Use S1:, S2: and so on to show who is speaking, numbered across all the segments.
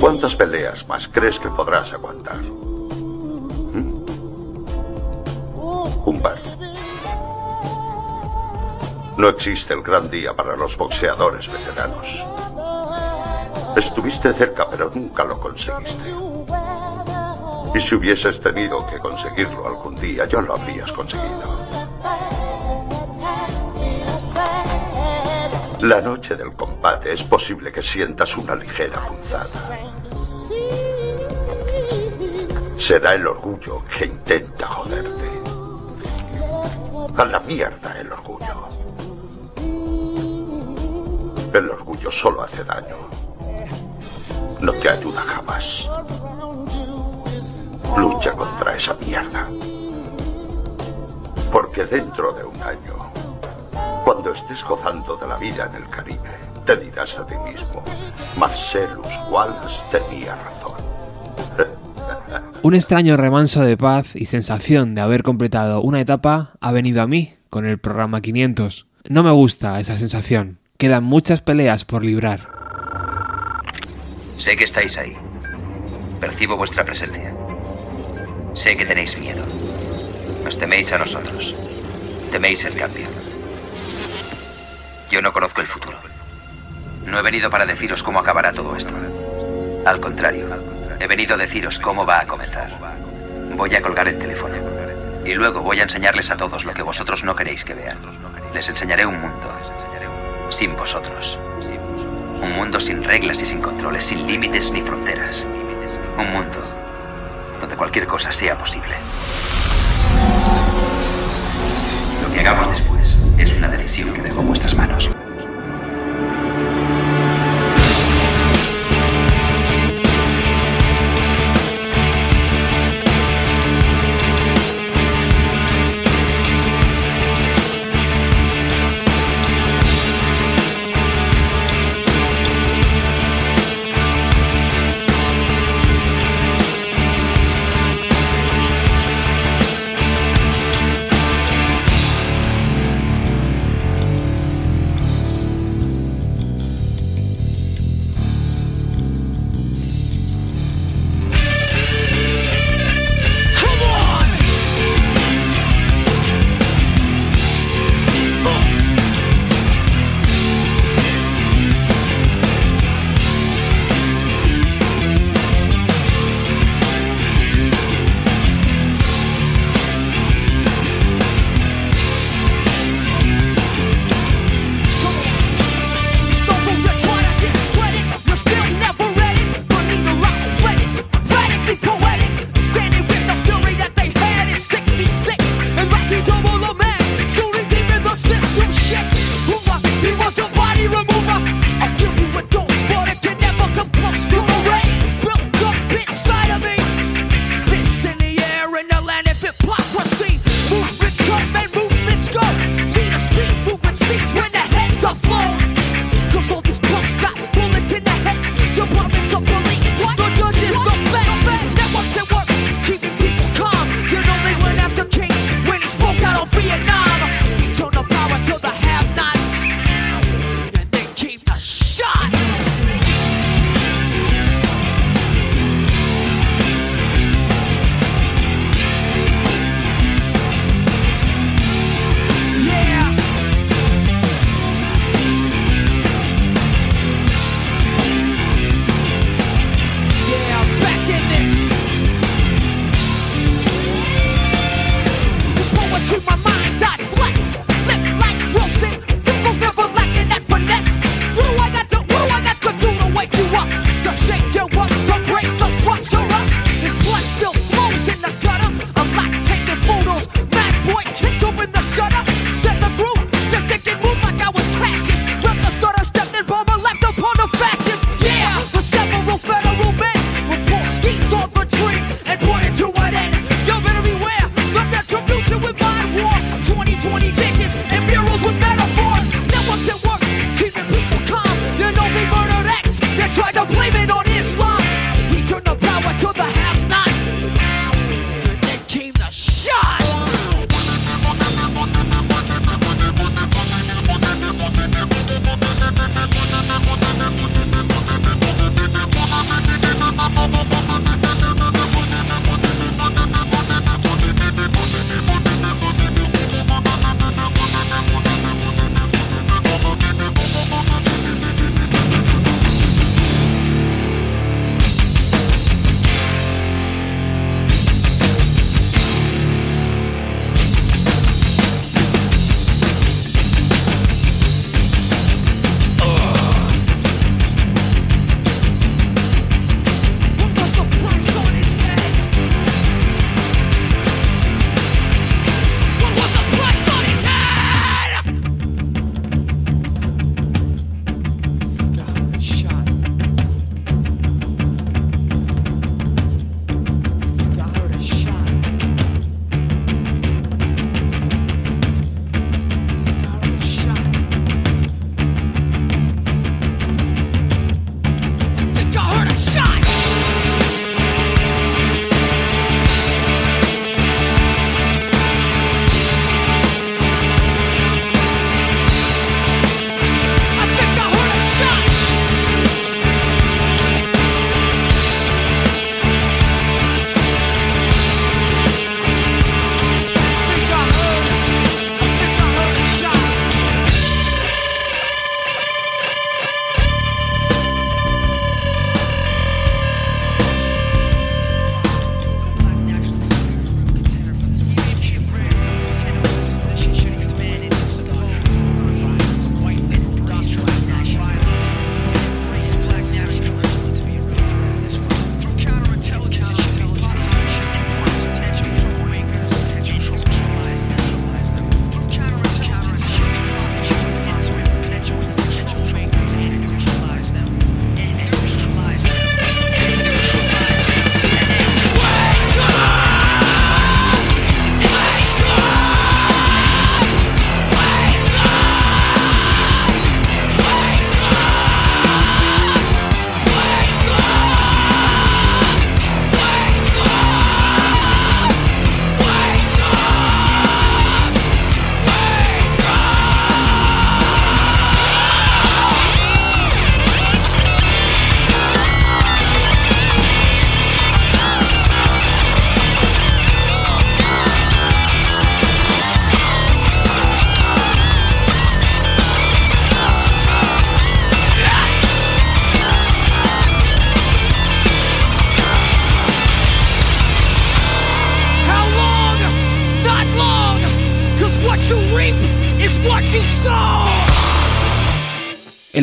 S1: ¿Cuántas peleas más crees que podrás aguantar? ¿Mm? Un par. No existe el gran día para los boxeadores veteranos. Estuviste cerca, pero nunca lo conseguiste. Y si hubieses tenido que conseguirlo algún día, ya lo habrías conseguido. La noche del combate es posible que sientas una ligera punzada. Será el orgullo que intenta joderte. A la mierda el orgullo. El orgullo solo hace daño. No te ayuda jamás. Lucha contra esa mierda. Porque dentro de un año, cuando estés gozando de la vida en el Caribe, te dirás a ti mismo, Marcellus Wallace tenía razón.
S2: Un extraño remanso de paz y sensación de haber completado una etapa ha venido a mí con el programa 500. No me gusta esa sensación. Quedan muchas peleas por librar.
S3: Sé que estáis ahí. Percibo vuestra presencia. Sé que tenéis miedo. Nos teméis a nosotros. Teméis el cambio. Yo no conozco el futuro. No he venido para deciros cómo acabará todo esto. Al contrario, he venido a deciros cómo va a comenzar. Voy a colgar el teléfono. Y luego voy a enseñarles a todos lo que vosotros no queréis que vean. Les enseñaré un mundo. Sin vosotros. Un mundo sin reglas y sin controles, sin límites ni fronteras. Un mundo donde cualquier cosa sea posible. Lo que hagamos después obsesión que dejó en vuestras manos.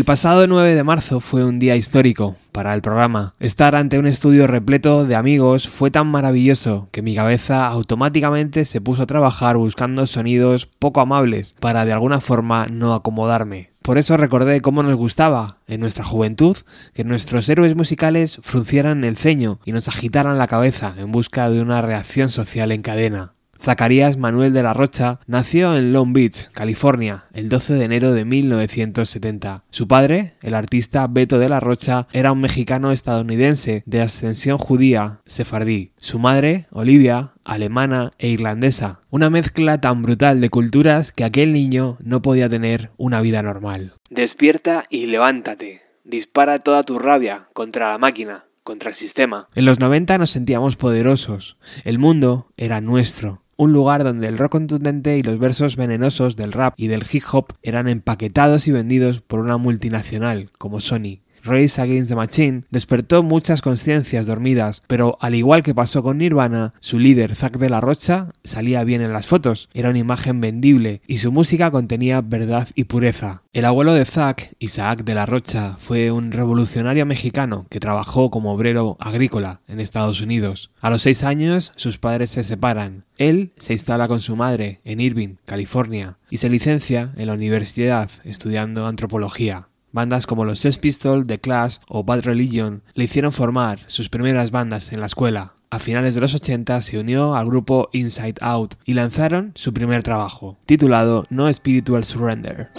S2: El pasado 9 de marzo fue un día histórico para el programa. Estar ante un estudio repleto de amigos fue tan maravilloso que mi cabeza automáticamente se puso a trabajar buscando sonidos poco amables para de alguna forma no acomodarme. Por eso recordé cómo nos gustaba, en nuestra juventud, que nuestros héroes musicales fruncieran el ceño y nos agitaran la cabeza en busca de una reacción social en cadena. Zacarías Manuel de la Rocha nació en Long Beach, California, el 12 de enero de 1970. Su padre, el artista Beto de la Rocha, era un mexicano estadounidense de ascensión judía sefardí. Su madre, Olivia, alemana e irlandesa. Una mezcla tan brutal de culturas que aquel niño no podía tener una vida normal. Despierta y levántate. Dispara toda tu rabia contra la máquina, contra el sistema. En los 90 nos sentíamos poderosos. El mundo era nuestro un lugar donde el rock contundente y los versos venenosos del rap y del hip hop eran empaquetados y vendidos por una multinacional como Sony. Race Against the Machine despertó muchas conciencias dormidas, pero al igual que pasó con Nirvana, su líder Zack de la Rocha salía bien en las fotos, era una imagen vendible y su música contenía verdad y pureza. El abuelo de Zack, Isaac de la Rocha, fue un revolucionario mexicano que trabajó como obrero agrícola en Estados Unidos. A los seis años sus padres se separan. Él se instala con su madre en Irving, California, y se licencia en la universidad estudiando antropología. Bandas como los Sex Pistols, The Clash o Bad Religion le hicieron formar sus primeras bandas en la escuela. A finales de los 80 se unió al grupo Inside Out y lanzaron su primer trabajo, titulado No Spiritual Surrender.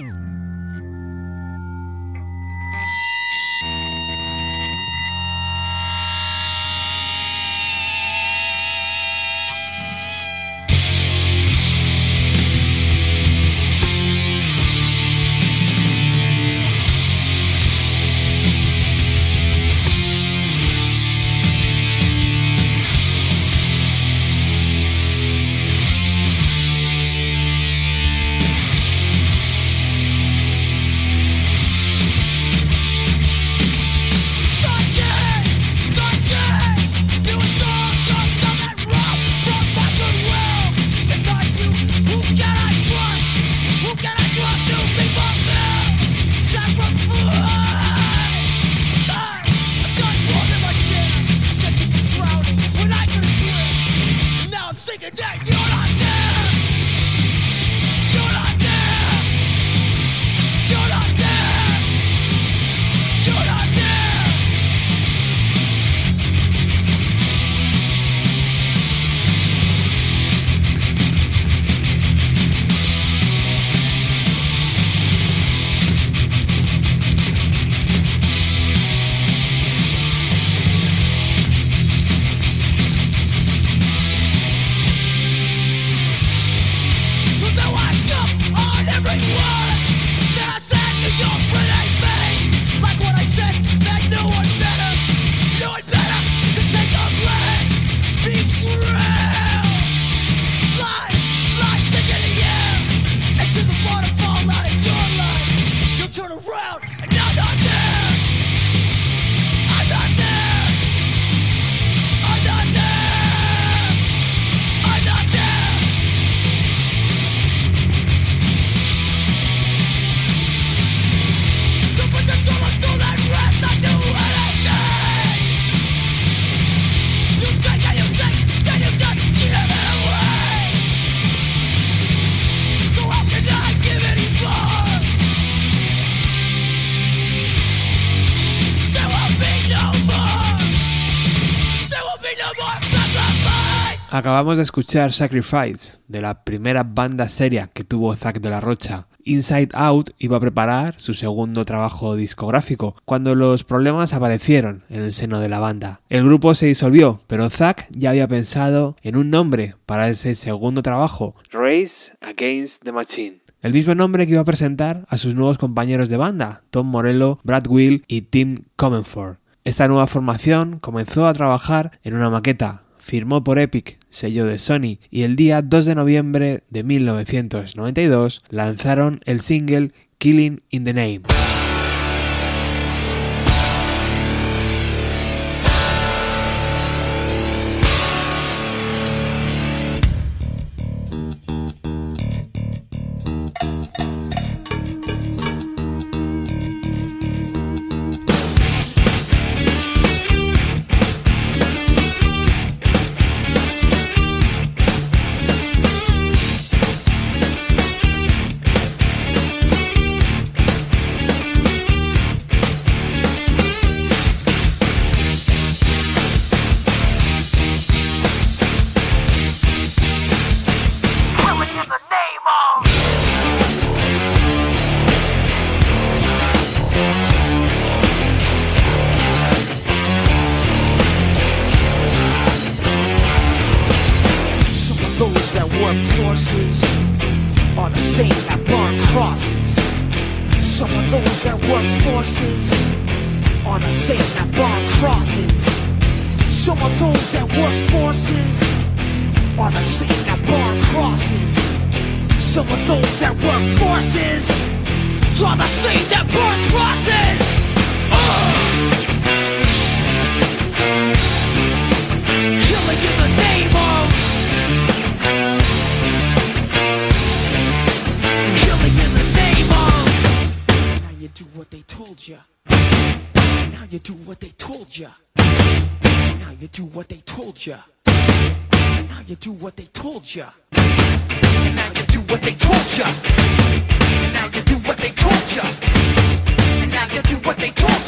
S2: Acabamos de escuchar Sacrifice, de la primera banda seria que tuvo Zack de la Rocha. Inside Out iba a preparar su segundo trabajo discográfico cuando los problemas aparecieron en el seno de la banda. El grupo se disolvió, pero Zack ya había pensado en un nombre para ese segundo trabajo, Race Against the Machine. El mismo nombre que iba a presentar a sus nuevos compañeros de banda, Tom Morello, Brad Will y Tim Comenford. Esta nueva formación comenzó a trabajar en una maqueta firmó por Epic, sello de Sony, y el día 2 de noviembre de 1992 lanzaron el single Killing in the Name.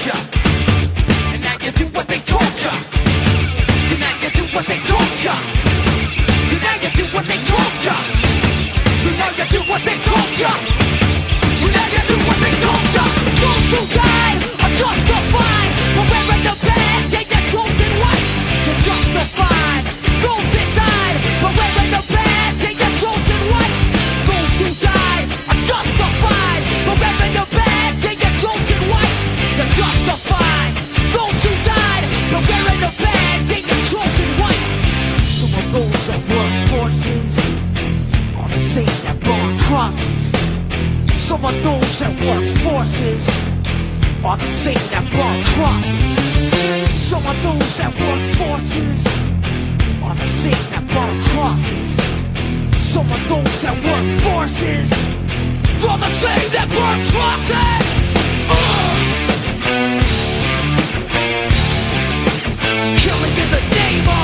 S3: You. Now you do what they told you. Now you do what they told ya. Now you do what they told ya. Now you do what they told ya. Now you do what they told ya. Those who died Of those that work forces are the same that burn crosses. Some of those that work forces are the same that burn crosses. Some of those that work forces are the same that burn crosses. Ugh. Killing in the name of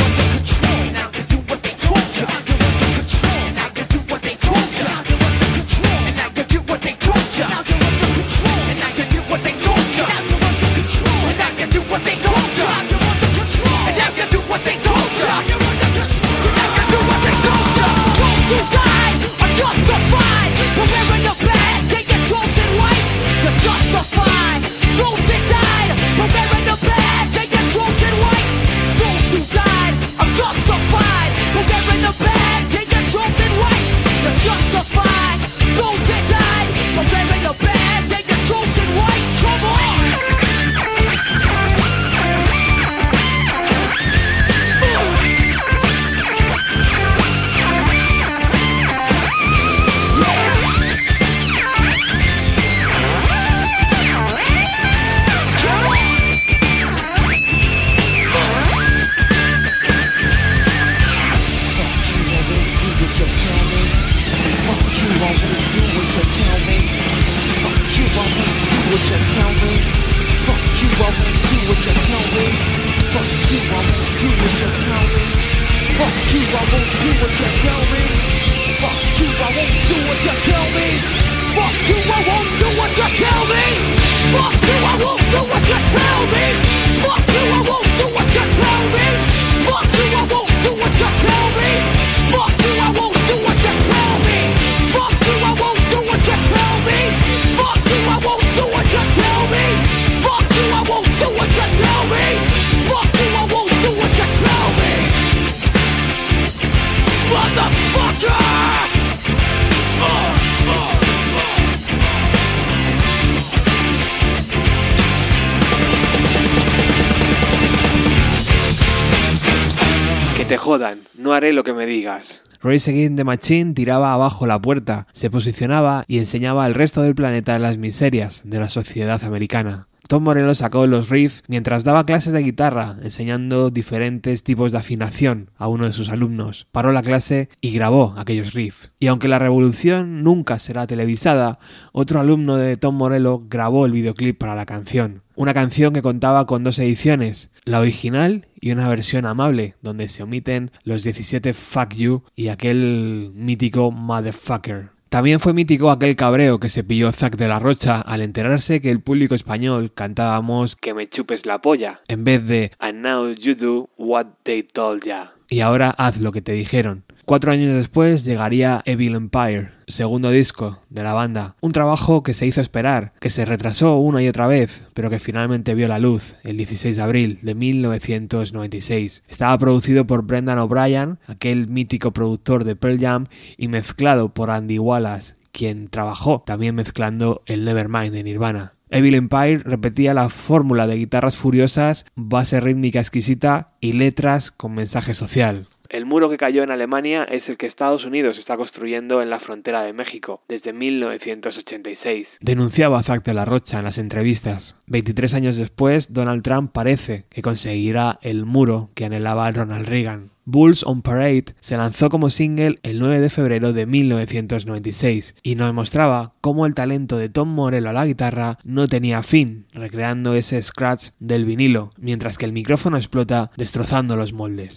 S2: No haré lo que me digas. Race Against the Machine tiraba abajo la puerta, se posicionaba y enseñaba al resto del planeta las miserias de la sociedad americana. Tom Morello sacó los riffs mientras daba clases de guitarra, enseñando diferentes tipos de afinación a uno de sus alumnos. Paró la clase y grabó aquellos riffs. Y aunque la revolución nunca será televisada, otro alumno de Tom Morello grabó el videoclip para la canción. Una canción que contaba con dos ediciones, la original y una versión amable, donde se omiten los 17 Fuck You y aquel mítico Motherfucker. También fue mítico aquel cabreo que se pilló Zack de la Rocha al enterarse que el público español cantábamos que me chupes la polla, en vez de And now you do what they told ya. Y ahora haz lo que te dijeron. Cuatro años después llegaría Evil Empire, segundo disco de la banda, un trabajo que se hizo esperar, que se retrasó una y otra vez, pero que finalmente vio la luz el 16 de abril de 1996. Estaba producido por Brendan O'Brien, aquel mítico productor de Pearl Jam, y mezclado por Andy Wallace, quien trabajó también mezclando el Nevermind de Nirvana. Evil Empire repetía la fórmula de guitarras furiosas, base rítmica exquisita y letras con mensaje social. El muro que cayó en Alemania es el que Estados Unidos está construyendo en la frontera de México desde 1986. Denunciaba Zack de la Rocha en las entrevistas. 23 años después, Donald Trump parece que conseguirá el muro que anhelaba Ronald Reagan. Bulls on Parade se lanzó como single el 9 de febrero de 1996 y nos mostraba cómo el talento de Tom Morello a la guitarra no tenía fin, recreando ese scratch del vinilo, mientras que el micrófono explota destrozando los moldes.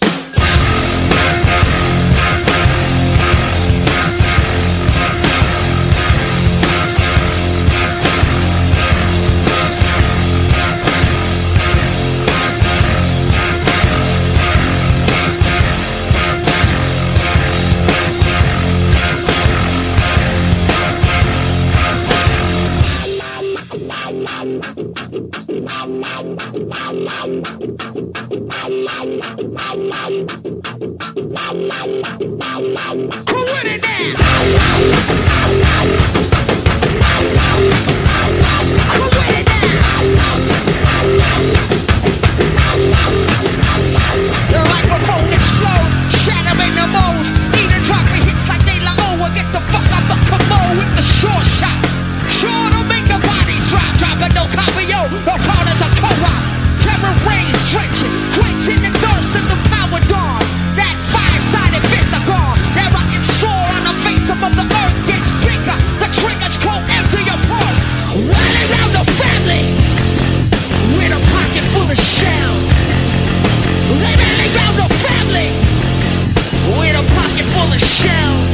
S3: Sure to make the bodies drop, dropping no copy, yo. No corners a co-op. Terror stretching, quenching the thirst of the dawn. That that sword on the face of the earth gets bigger. The triggers go empty your around the family with a pocket full of rally the family with a pocket full of shells.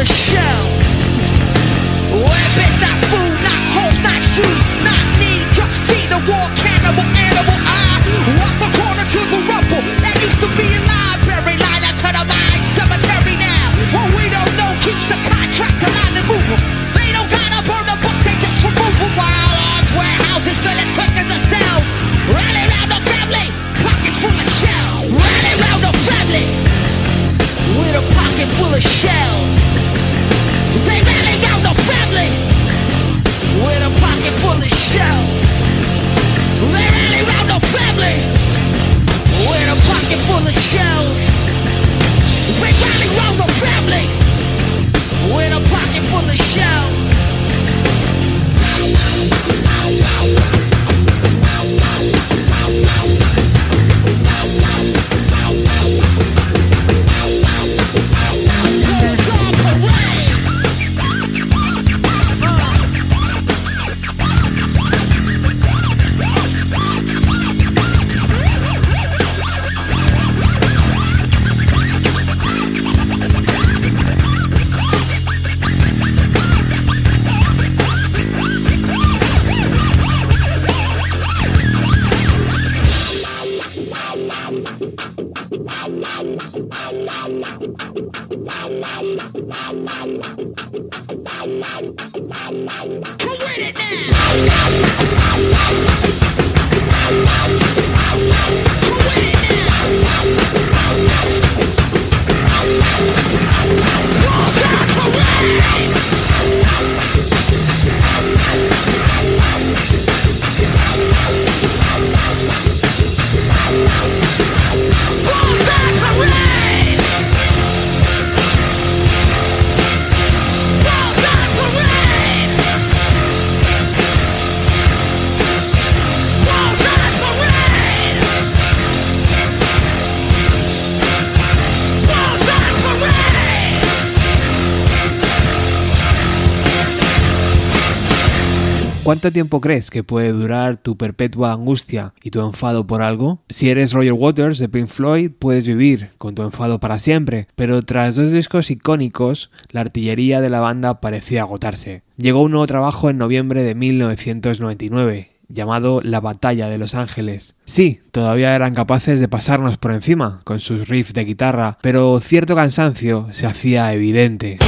S3: Full of shells. Weapons, not food, not hoes, not shoes, not need, just be the war cannibal animal. I walk the corner to the rubble that used to be with a pocket full of shells. They rally round the family with a pocket full of shells. They rally round the family with a pocket full of shells. They rally round the family with a pocket full of shells. ¿Cuánto tiempo crees que puede durar tu perpetua angustia y tu enfado por algo? Si eres Roger Waters de Pink Floyd, puedes vivir con tu enfado para siempre, pero tras dos discos icónicos, la artillería de la banda parecía agotarse. Llegó un nuevo trabajo en noviembre de 1999, llamado La Batalla de Los Ángeles. Sí, todavía eran capaces de pasarnos por encima con sus riffs de guitarra, pero cierto cansancio se hacía evidente.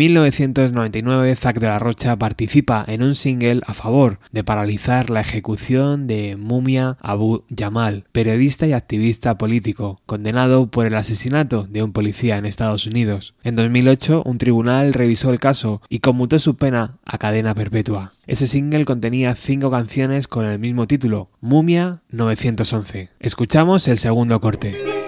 S3: 1999, Zack de la Rocha participa en un single a favor de paralizar la ejecución de Mumia Abu Jamal, periodista y activista político, condenado por el asesinato de un policía en Estados Unidos. En 2008, un tribunal revisó el caso y conmutó su pena a cadena perpetua. Ese single contenía cinco canciones con el mismo título, Mumia 911. Escuchamos el segundo corte.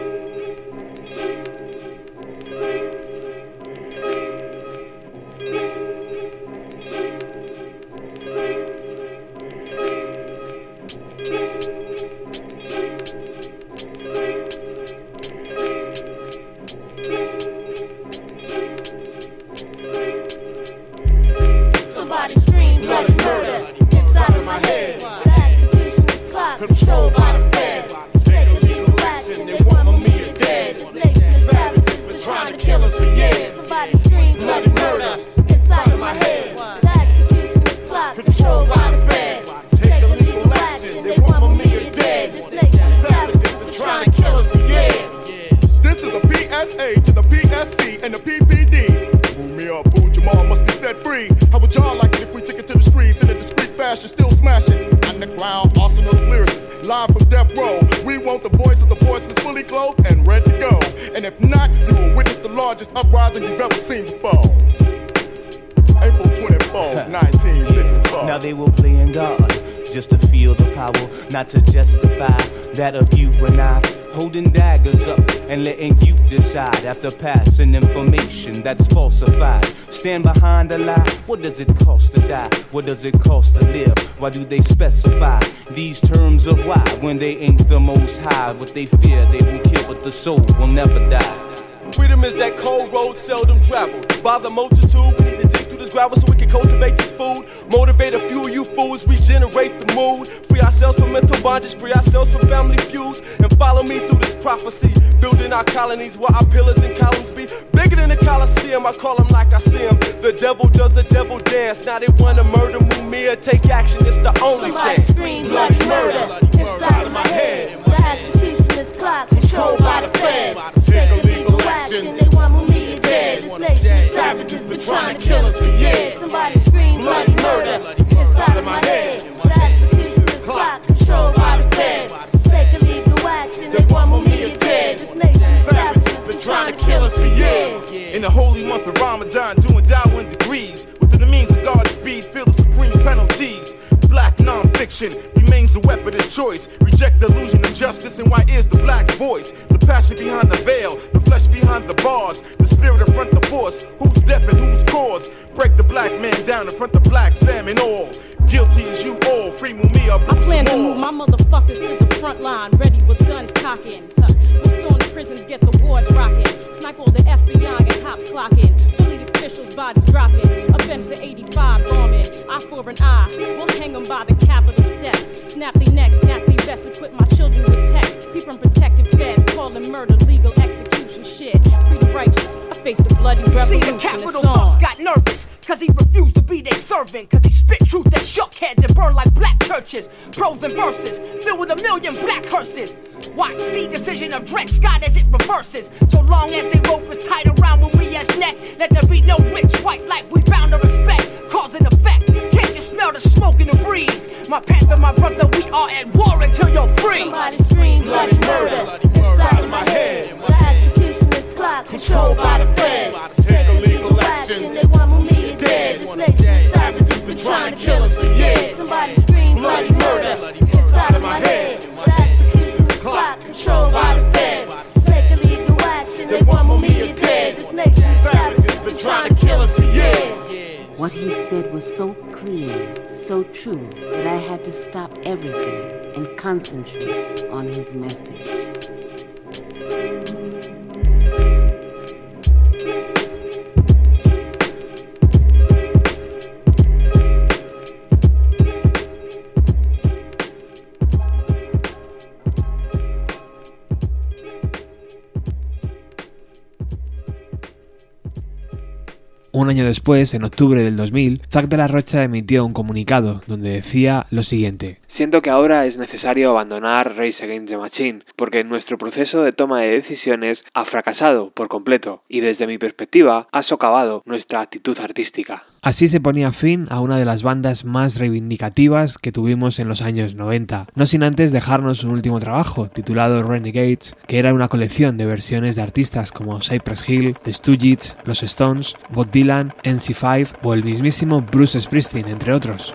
S4: After passing information that's falsified. Stand behind a lie. What does it cost to die? What does it cost to live? Why do they specify these terms of why when they ain't the most high? What they fear they will kill, but the soul will never die.
S5: Freedom is that cold road seldom traveled by the multitude. We need to dig through this gravel so we can cultivate this food. Motivate a few of you fools, regenerate the mood. Free ourselves from mental bondage, free ourselves from family feuds, and follow me through this prophecy. Building our colonies where our pillars and columns be bigger than the Coliseum. I call them like I see them. The devil does the devil dance. Now they wanna murder Mumia. Take action, it's the only
S6: Somebody
S5: chance.
S6: scream bloody murder inside of my head. The execution is clock controlled by the feds. Take This of savages been trying to kill us for years. Somebody scream bloody murder inside of my head. The execution is clock controlled by the feds. Take illegal action. They want Mumia dead. This nation of savages been trying to kill us for years.
S7: In the holy month of Ramadan, doing Darwin degrees. Within the means of God's speed, feel the supreme penalties. Black nonfiction remains the weapon of choice. Reject the illusion of justice, and why is the black voice? The passion behind the veil, the flesh behind the bars, the spirit in front the force. Who's deaf and who's cause? Break the black man down in front the black famine all. Guilty as you all, free Mumia,
S8: I plan to move my motherfuckers to the front line, ready with guns cocking. Huh. We storm the prisons, get the wards rocking. Snipe all the FBI and cops clocking. Officials' bodies dropping. Avenge the 85 bombing. Eye for an eye. We'll hang them by the Capitol steps. Snap their necks, snatch their vests, equip my children with text. Keep from protective feds, calling murder legal execution shit. Free the righteous. I face the bloody
S3: See,
S8: revolution.
S3: the capital
S8: It's
S3: thugs got nervous, cause he refused to be their servant, cause he spit truth that shook heads and burned like black churches. Prose and verses, filled with a million black hearses. Watch, see decision of Dred Scott as it reverses. So long as they rope is tight around Maria's neck, let there be no rich white life we bound to respect. Cause and effect, can't you smell the smoke in the breeze? My panther, my brother, we are at war until you're free.
S6: Somebody scream bloody murder inside of my head. The execution is controlled by the feds. Take illegal action. They want Mumia dead. This savages been trying to kill us for years. Somebody scream bloody murder inside of my head. The execution is clock controlled by the feds. Take illegal action. They want Mumia dead. This nation savages been trying to kill us for years.
S9: What he said was so clear, so true, that I had to stop everything and concentrate on his message.
S2: Un año después, en octubre del 2000, Zack de la Rocha emitió un comunicado donde decía lo siguiente. Siento que ahora es necesario abandonar Race Against the Machine, porque nuestro proceso de toma de decisiones ha fracasado por completo y desde mi perspectiva ha socavado nuestra actitud artística. Así se ponía fin a una de las bandas más reivindicativas que tuvimos en los años 90, no sin antes dejarnos un último trabajo titulado Renegades, que era una colección de versiones de artistas como Cypress Hill, The Stooges, Los Stones, Bob Dylan, NC5 o el mismísimo Bruce Springsteen, entre otros.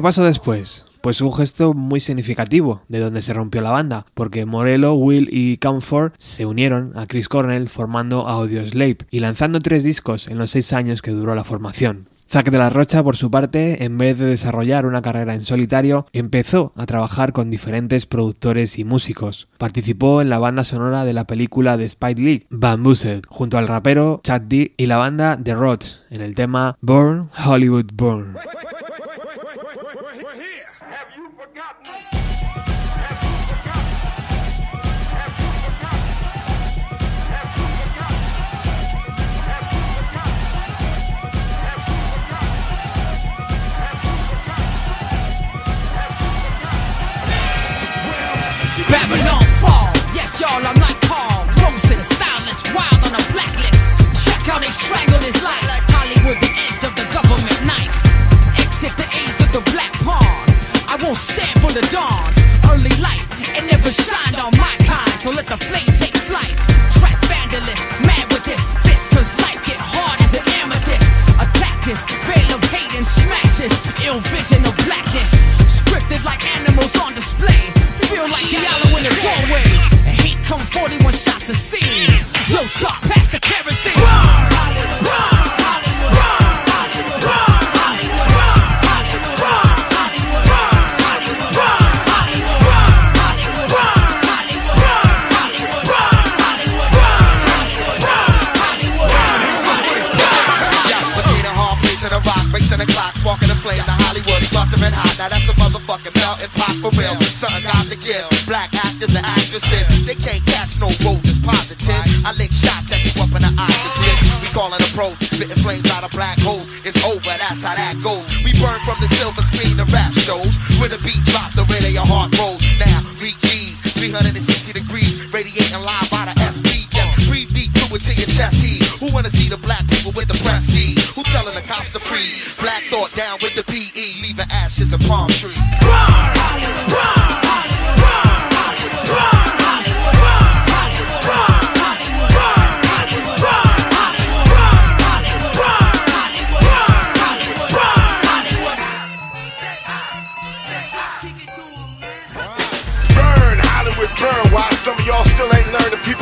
S2: qué pasó después? Pues un gesto muy significativo de donde se rompió la banda, porque Morello, Will y Camford se unieron a Chris Cornell formando Audio Audioslave y lanzando tres discos en los seis años que duró la formación. Zack de la Rocha, por su parte, en vez de desarrollar una carrera en solitario, empezó a trabajar con diferentes productores y músicos. Participó en la banda sonora de la película de Spike Lee, Bamboozled, junto al rapero Chad D y la banda The Rods en el tema Burn Hollywood Burn.
S3: Babylon fall. Yes, y'all, I'm like Paul Robeson, stylist, wild on a blacklist. Check how they strangle his life. Hollywood, the edge of the government knife. Exit the age of the black pawn. I won't stand for the dawns. Early light, it never shined on my kind. So let the flame take flight. Track vandalist, mad with this fist, cause life get hard as an amethyst. Attack this veil of hate and smash this ill vision of blackness. Scripted like animals on display. 41 shots of scene. Yo, chalk past the kerosene.
S10: Motherfucking melting pot for real. Something got to give. Black actors and actresses, they can't catch no roses. Positive. I lick shots at you up in the eyes. It's lit. We calling the pros, spitting flames out of black holes. It's over, that's how that goes. We burn from the silver screen to rap shows. When the beat drop, the rate of your heart rolls. Now, reach G's, 360 degrees, radiating live out of SB. Just breathe deep through it to your chest heat. Who wanna see the black people with the prestige? Who telling the cops to freeze? Black thought down with the PE, leaving ashes and palm trees.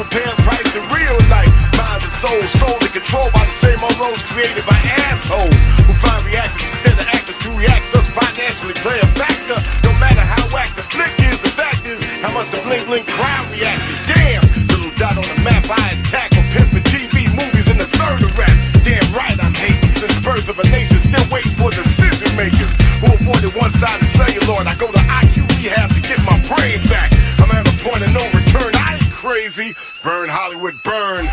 S11: Paying price in real life? Minds and souls sold and controlled by the same roles created by assholes who find reactors instead of actors to react, thus financially play a factor. No matter how whack the flick is, the fact is how much the bling bling crowd reacted. Damn, little dot on the map I attack on pimping TV movies in the third of rap. Damn right I'm hating since birth of a nation, still waiting for decision makers who avoided one-sided celluloid. I go to IQ rehab to get my brain back. I'm at a point of no return. I ain't crazy. Burn Hollywood, burn.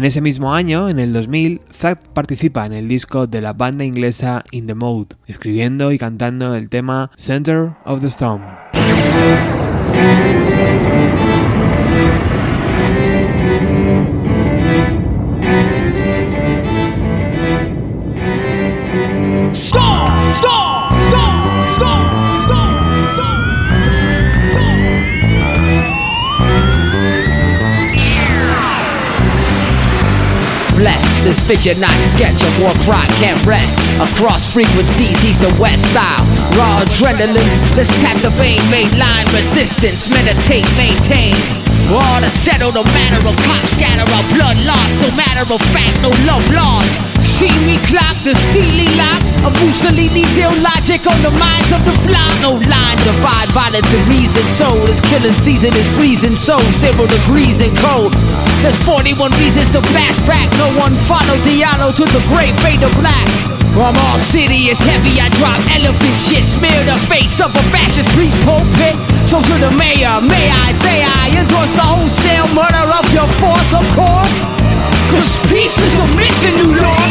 S2: En ese mismo año, en el 2000, Zack participa en el disco de la banda inglesa In the Mode, escribiendo y cantando el tema Center of the Storm.
S3: Blessed, this vision I sketch of war cry can't rest. Across frequencies, east to west style. Raw adrenaline, let's tap the vein Mainline resistance, meditate, maintain. All to settle the matter of cop scatter of blood loss. So matter of fact, no love lost Me clock the steely lock of Mussolini's ill logic on the minds of the flock. No line divide violence and reason. So this killing season is freezing. So zero degrees and cold. There's 41 reasons to fast back. No one follow Diallo to the grave, fade to black. I'm all city is heavy. I drop elephant shit. Smear the face of a fascist priest pulpit. So to the mayor, may I say I endorse the wholesale murder of your force, of course. Cause peace is a myth in New York.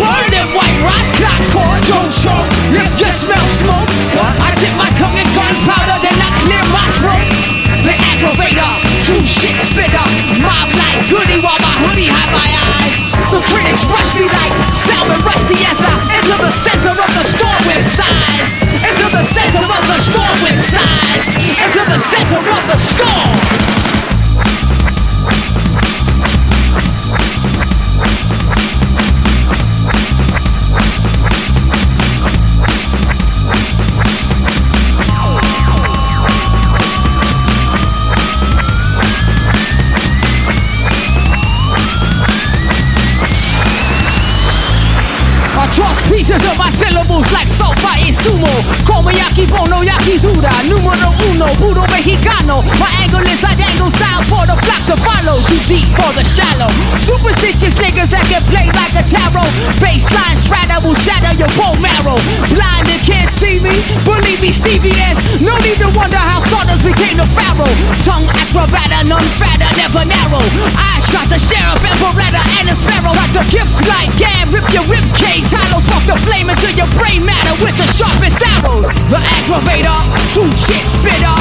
S3: Burn them white rocks, clock core, don't choke. If you smell smoke, I dip my tongue in gunpowder, then I clear my throat. The aggravator, true shit spitter. Mob like goody while my hoodie hide my eyes. The critics rush me like salmon rusty as I enter the center of the storm with size. Enter the center of the storm with size. Enter the center of the storm. Pieces of my syllables like sopa y sumo. Como yaki bono yakizura. Numero uno, puro mexicano. My angle is at angle style for the flock to follow. Too deep for the shallow. Superstitious niggas that can play like a tarot. Baseline strata will shatter your bone marrow. Blind and can't see me. Believe me, Stevie S. No need to wonder how sawdust became the pharaoh. Tongue acrobata, none fatter, never narrow. I shot the sheriff, Emperetta, and a sparrow. Got the gift like gab, rip your rib cage. Hollow spark the flame into your brain matter with the sharpest arrows. The aggravator, two shit spitter.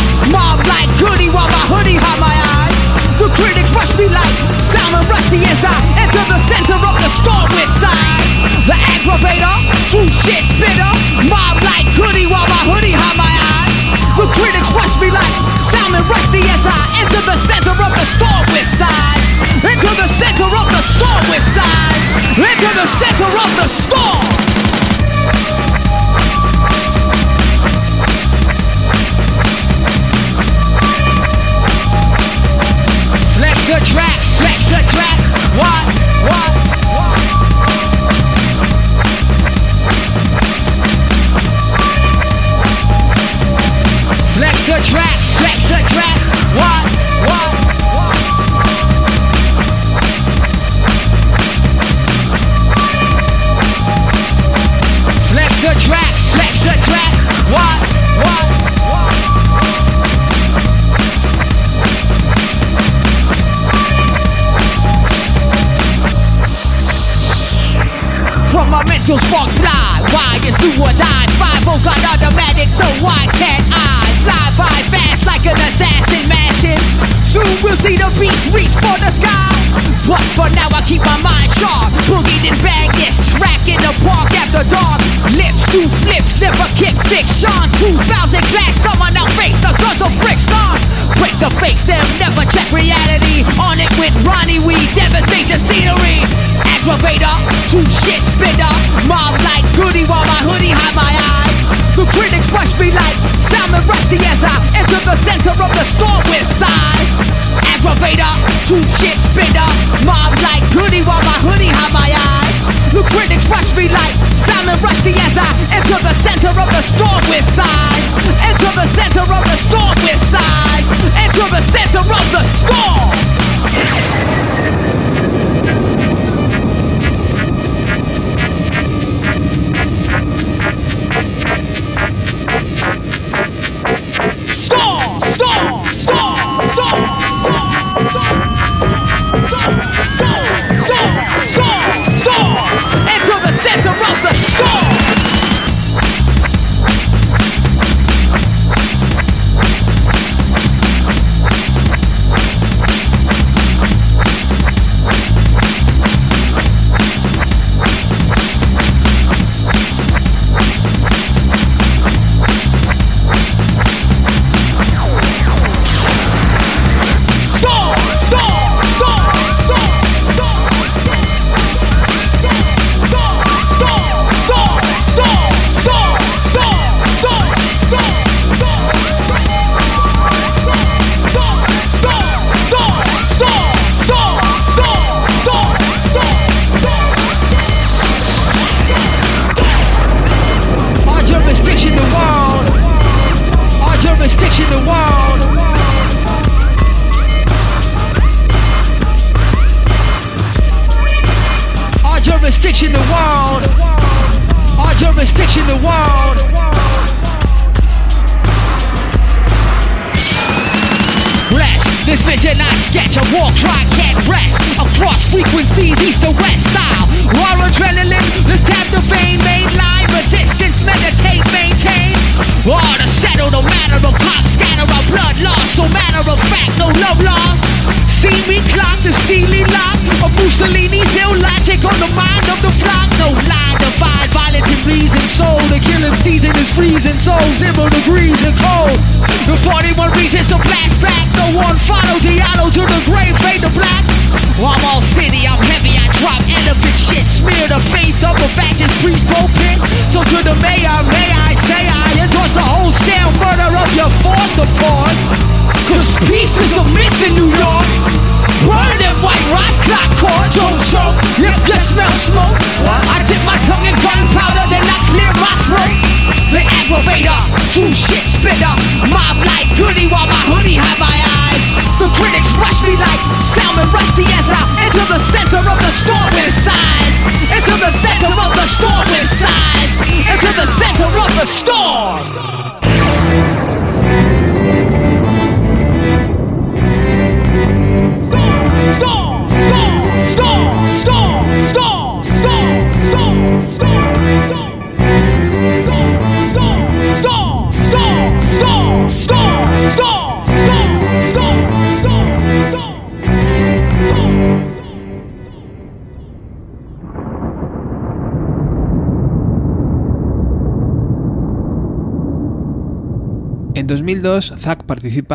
S3: Mob like goody while my hoodie hide my eyes. The critics rush me like salmon rusty as I enter the center of the storm with size. The aggravator, true shit spitter. Mob like goody while my hoodie hide my eyes. The critics rush me like salmon rusty as I enter the center of the storm with size. Enter the center of the storm with size. Enter the center of the storm. Flex the track, flex the track. What? What? My mental fly, why is do or die? Five oh got automatic, so why can't I fly by fast like an assassin mashing? Soon we'll see the beast reach for the sky. But for now I keep my mind sharp. Boogied and bang, yes, track in the park after dark. Lips do flips, never kick fiction. 2000 clash, someone now face the guns of bricks gone. Break the fakes, them never check reality. On it with Roni, we devastate the scenery. Aggravator, true shit spitter. Mob like goody while my hoodie hide my eyes. The critics rush me like salmon rusty as I enter the center of the storm with size. Aggravator, true shit spitter. Mob like goody while my hoodie hide my eyes. The critics rush me like salmon rusty as I enter the center of the storm with size. Enter the center of the storm with size. Enter the center of the storm.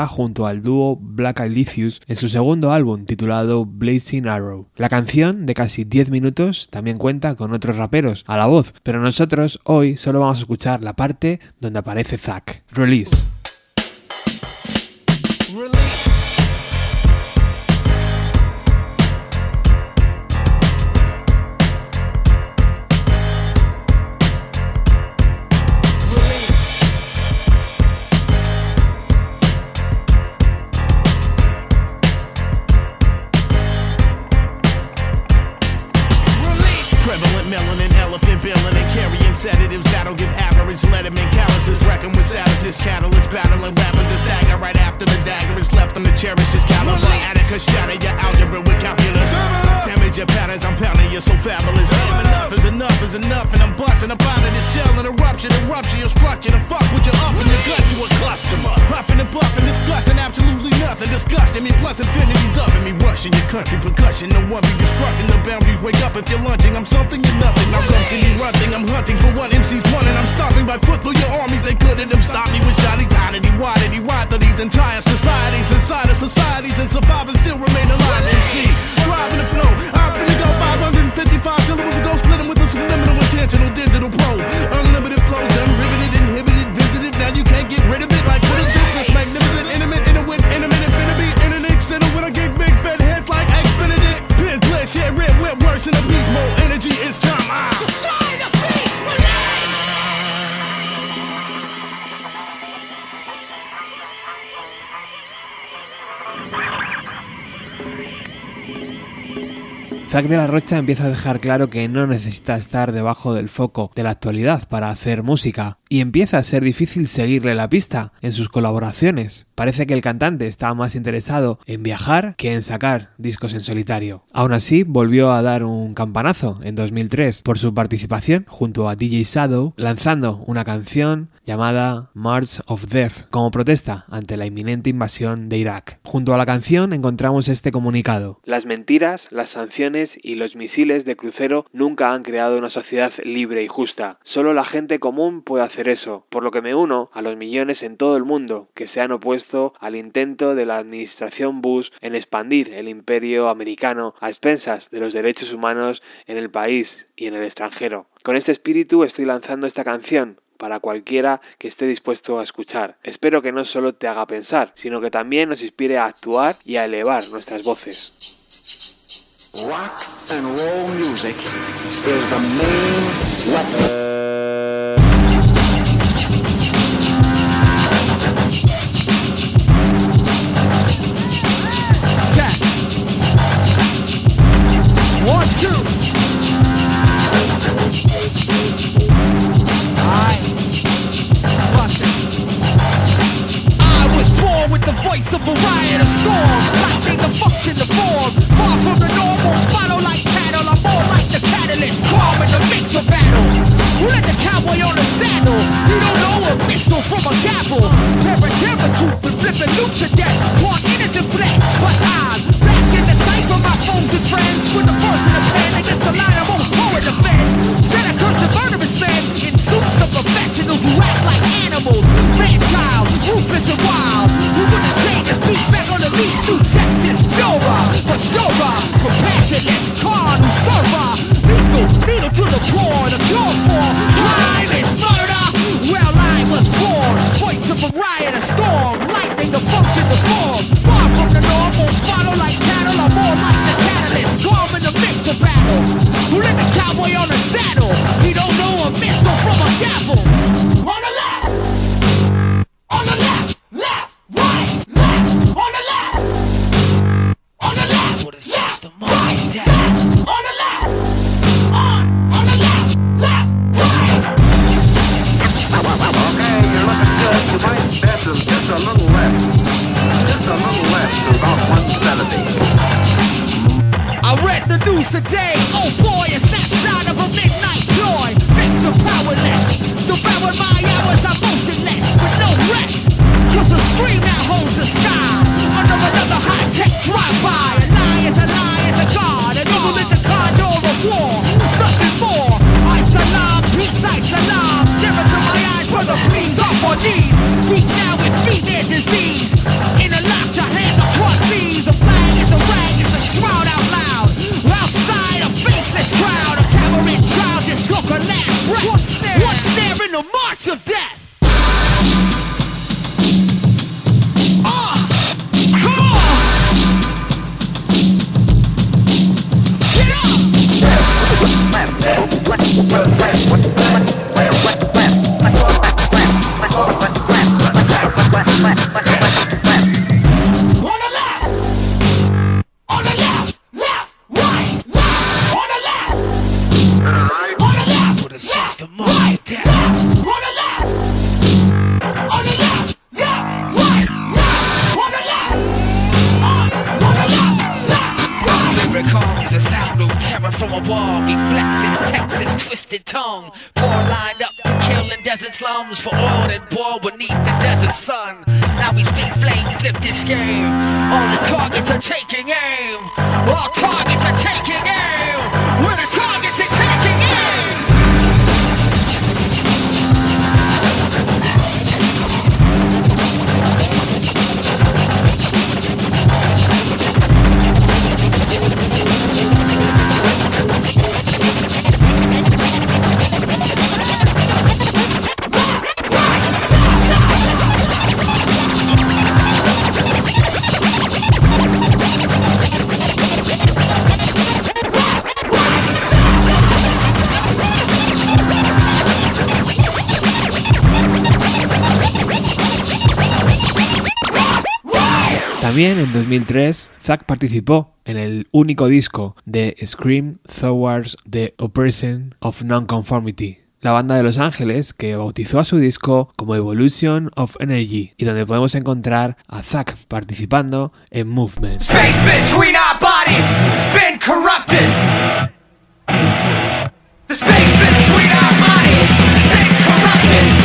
S2: Junto al dúo Black Alicious en su segundo álbum titulado Blazing Arrow. La canción, de casi 10 minutos, también cuenta con otros raperos a la voz, pero nosotros hoy solo vamos a escuchar la parte donde aparece Zack. Release. La Rocha empieza a dejar claro que no necesita estar debajo del foco de la actualidad para hacer música y empieza a ser difícil seguirle la pista en sus colaboraciones. Parece que el cantante estaba más interesado en viajar que en sacar discos en solitario. Aún así, volvió a dar un campanazo en 2003 por su participación junto a DJ Shadow lanzando una canción llamada March of Death como protesta ante la inminente invasión de Irak. Junto a la canción encontramos este comunicado. Las mentiras, las sanciones y los misiles de crucero nunca han creado una sociedad libre y justa. Solo la gente común puede hacer eso, por lo que me uno a los millones en todo el mundo que se han opuesto al intento de la administración Bush en expandir el imperio americano a expensas de los derechos humanos en el país y en el extranjero. Con este espíritu estoy lanzando esta canción para cualquiera que esté dispuesto a escuchar. Espero que no solo te haga pensar, sino que también nos inspire a actuar y a elevar nuestras voces.
S12: voice of a riot of storm. Lightning the function to
S3: form. Far from the normal. Follow like cattle. I'm more like the catalyst. Calm in the midst of battle. You let the cowboy on the saddle. You don't know a missile from a gavel. Terror, terror, truth Been flipping loot to death. One innocent flesh. But I'm back in the sight of My foes and friends. With the force in the pen Against the line I won't toe and defend. Then I curse the murderous men In suits of professionals Who act like animals. Man-child Ruthless and wild.
S12: You
S3: wouldn't these two texts is
S13: for
S2: sure, compassionate, server. Zack participó en el único disco de Scream Towards the Oppression of Nonconformity, la banda de Los Ángeles que bautizó a su disco como Evolution of Energy y donde podemos encontrar a Zack participando en Movement.
S3: Space between our bodies has been corrupted. The space between our bodies has been corrupted.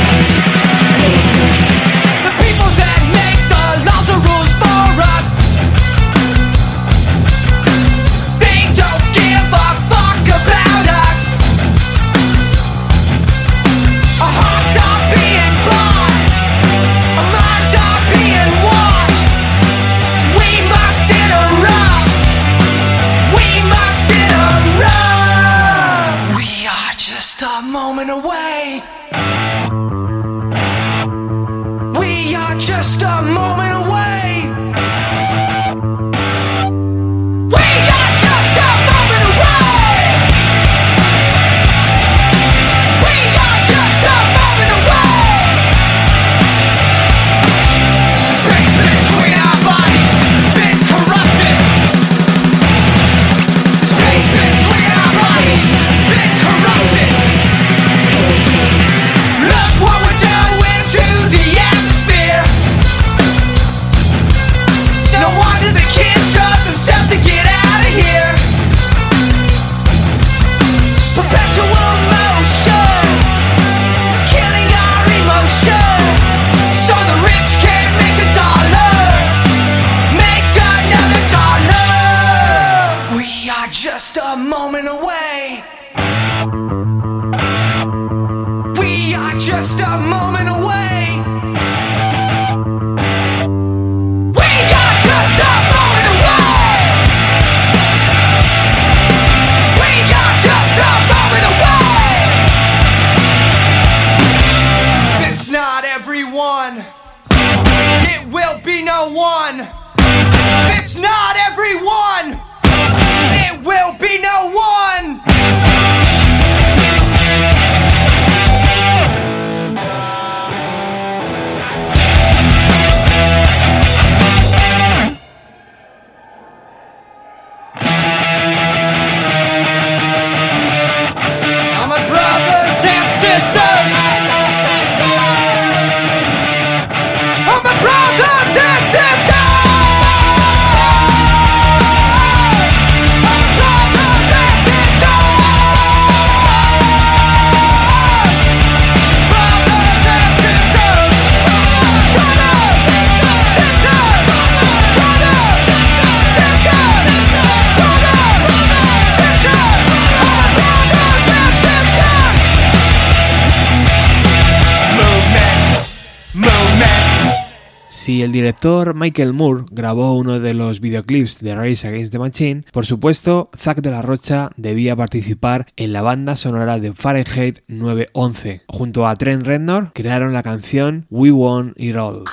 S2: Michael Moore grabó uno de los videoclips de Race Against the Machine, por supuesto, Zack de la Rocha debía participar en la banda sonora de Fahrenheit 911. Junto a Trent Reznor crearon la canción We Want It All.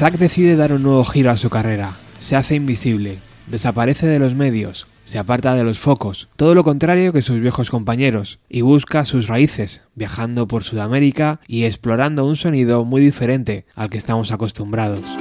S14: Zack decide dar un nuevo giro a su carrera. Se hace invisible, desaparece de los medios, se aparta de los focos, todo lo contrario que sus viejos compañeros, y busca sus raíces, viajando por Sudamérica y explorando un sonido muy diferente al que estamos acostumbrados.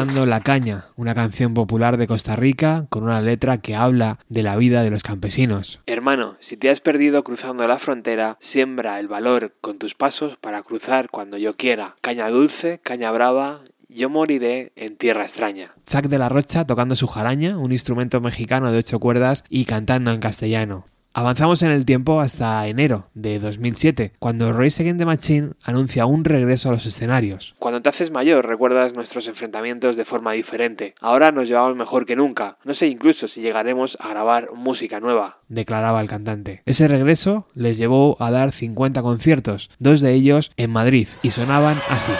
S2: La Caña, una
S14: canción popular de Costa Rica con una letra que habla de la vida de los campesinos. Hermano, si te has perdido cruzando la frontera, siembra el valor con tus pasos para cruzar cuando yo quiera. Caña dulce, caña brava, yo moriré en tierra extraña. Zack de la Rocha tocando su jaraña, un instrumento mexicano de ocho cuerdas y cantando en castellano. Avanzamos en el tiempo hasta enero de 2007, cuando Race Against the Machine anuncia un regreso a los escenarios. Cuando te haces mayor recuerdas nuestros enfrentamientos de forma diferente. Ahora nos llevamos mejor que nunca. No sé incluso si llegaremos a grabar música nueva, declaraba el cantante. Ese regreso les llevó a dar 50 conciertos, dos de ellos en Madrid, y sonaban así.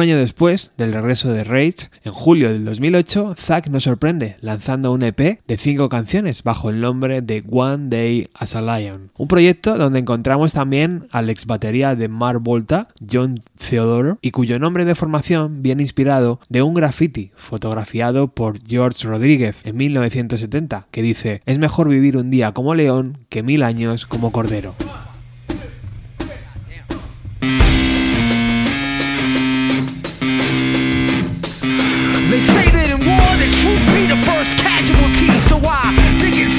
S2: Un año después del regreso de Rage, en julio del 2008, Zack nos sorprende lanzando un EP de cinco canciones bajo el nombre de One Day as a Lion. Un proyecto donde encontramos también al ex batería de Mar Volta, John Theodore, y cuyo nombre de formación viene inspirado de un graffiti fotografiado por George Rodríguez en 1970, que dice: Es mejor vivir un día como león que mil años como cordero.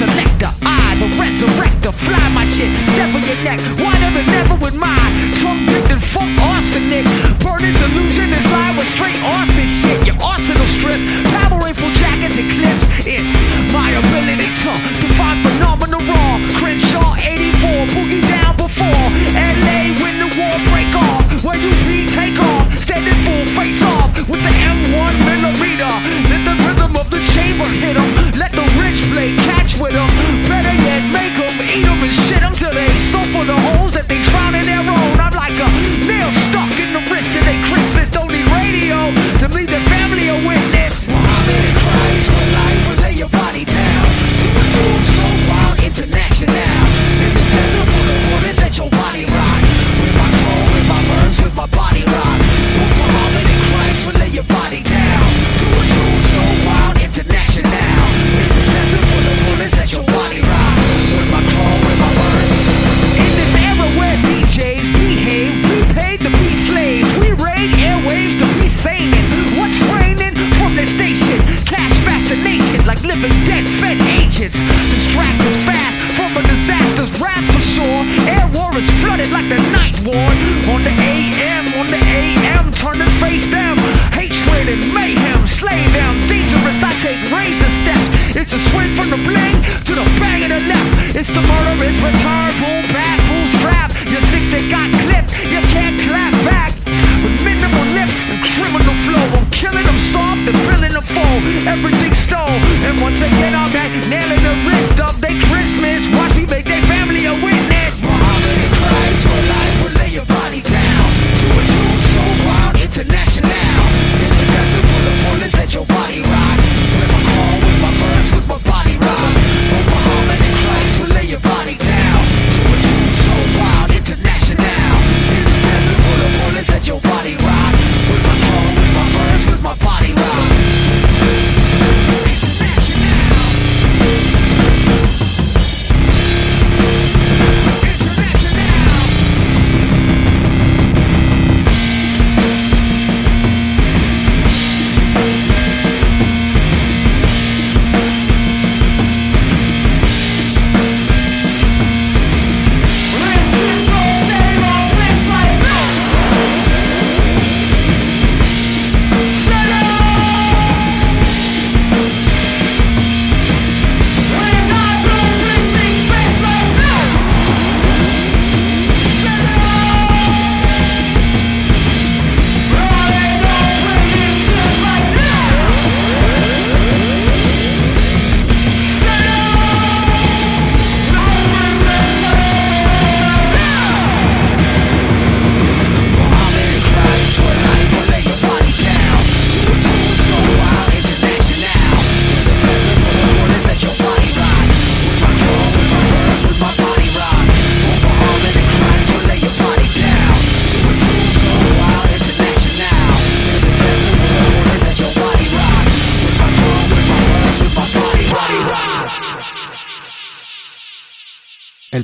S3: Selector, I the resurrector, fly my shit, sever your neck, wider than ever with my dipped in funk arsenic. Burn his illusion and lie with straight arson shit. Your arsenal strip, power rifle jackets and clips. It's my ability to define phenomenal raw. Crenshaw 84, boogie down before LA when the war break off. Where you be take off, standing full face off with the M1 millimeter. Let the rhythm of the chamber hit 'em. Let the rich play catch with 'em. Better yet, make 'em eat 'em and shit 'em till they so full of holes that they drown in their own. I'm like a nail stuck in the wrist of their living dead fed agents. Distract us fast from a disaster's wrath for sure. Air war is flooded like the night ward. On the AM, on the AM, turn and face them. Hatred and mayhem, slay them. Dangerous, I take razor steps. It's a swing from the bling to the bang of the left. It's the murderous return, boom, back, boom, strap. Your six that got clipped, you can't clap back. With minimal lift flow, I'm killing them soft and filling them full. Everything stole, and once again I'm back, nailing the wrist of they Christmas. Watch me make their family a witness. Christ for life will lay your body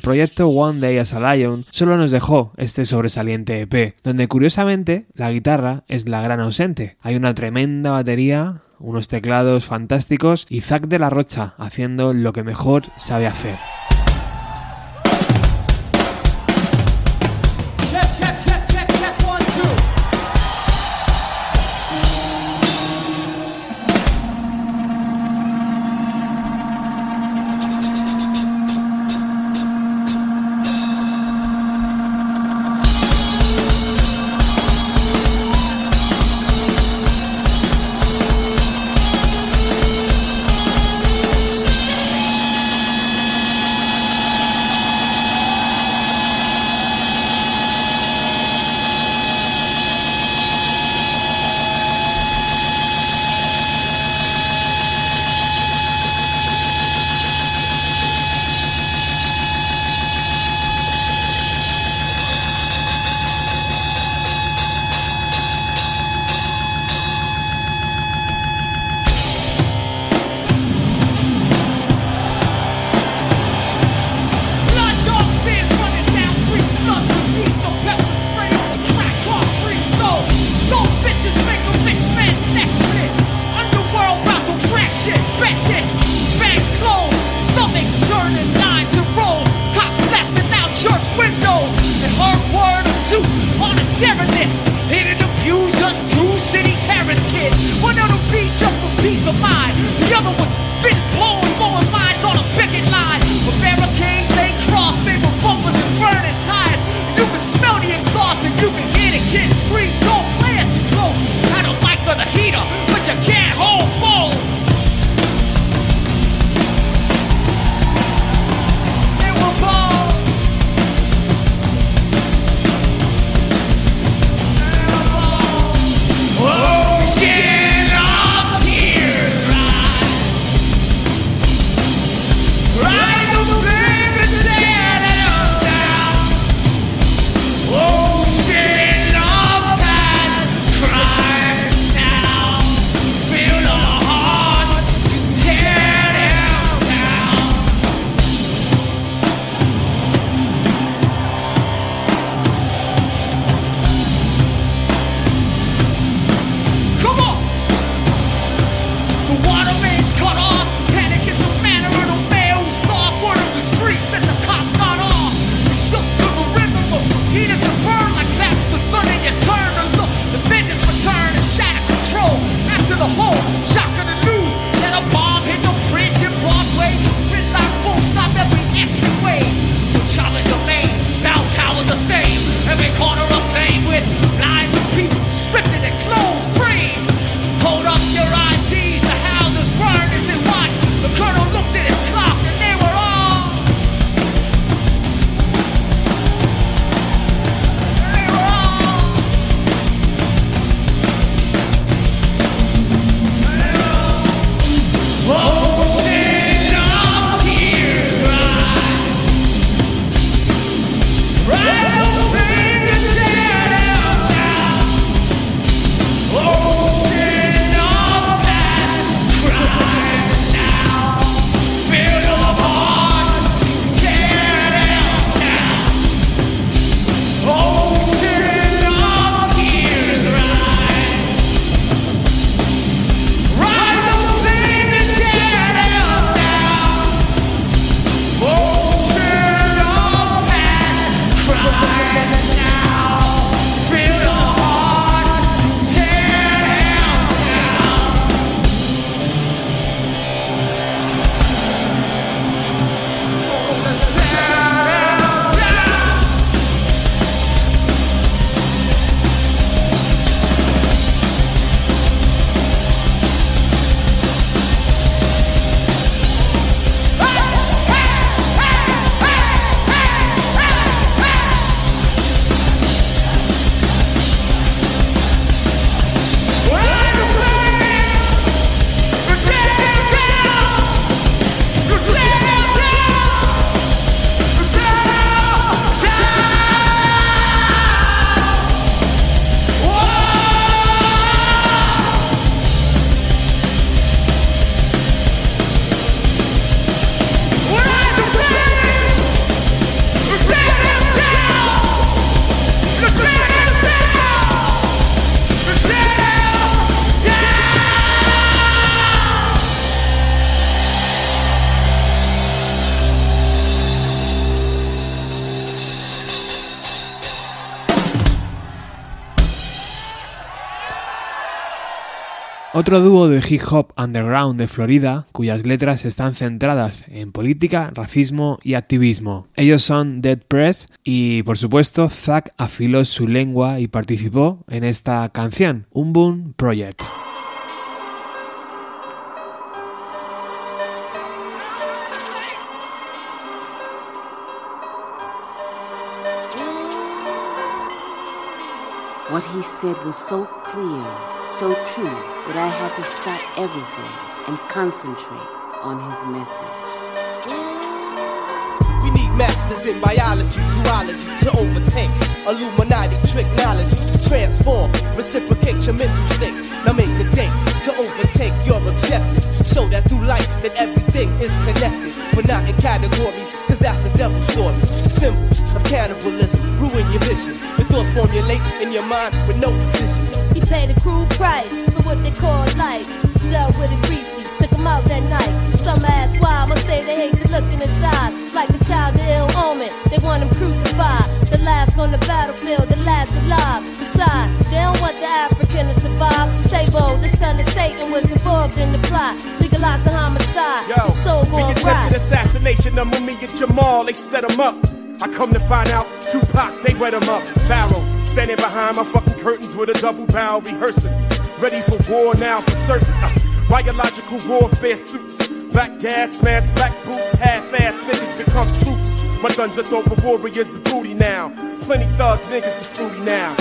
S2: proyecto One Day as a Lion solo nos dejó este sobresaliente EP, donde curiosamente la guitarra es la gran ausente. Hay una tremenda batería, unos teclados fantásticos y Zack de la Rocha haciendo lo que mejor sabe hacer. Otro dúo de hip hop underground de Florida, cuyas letras están centradas en política, racismo y activismo. Ellos son Dead Press y, por supuesto, Zack afiló su lengua y participó en esta canción, Un Boom Project.
S9: What he said was so clear, so true, that I had to stop everything and concentrate on his message.
S15: Masters in biology, zoology to overtake Illuminati technology, transform, reciprocate your mental state. Now make a date to overtake your objective. Show that through life that everything is connected, but not in categories, cause that's the devil's story. Symbols of cannibalism ruin your vision. Your thoughts formulate in your mind with no precision.
S6: He paid a cruel price for what they call life. Dealt with it briefly, took him out that night. Some ask why, I'ma say they hate the look in his eyes. Like a child of ill omen, they want him crucified. The last on the battlefield, the last alive. Besides, they don't want the African to survive. Sabo, the son of Satan, was involved in the plot. Legalize the homicide,
S7: Yo,
S6: soul
S7: the
S6: going
S7: attempted
S6: right.
S7: assassination of Mumia Jamal, they set him up. I come to find out, Tupac, they wet him up. Pharaoh, standing behind my fucking curtains with a double barrel rehearsing. Ready for war now for certain. Uh, biological warfare suits. Black gas masks, black boots, half-ass niggas become troops. My guns are dope, but warriors are booty now. Plenty thug niggas are fruity now.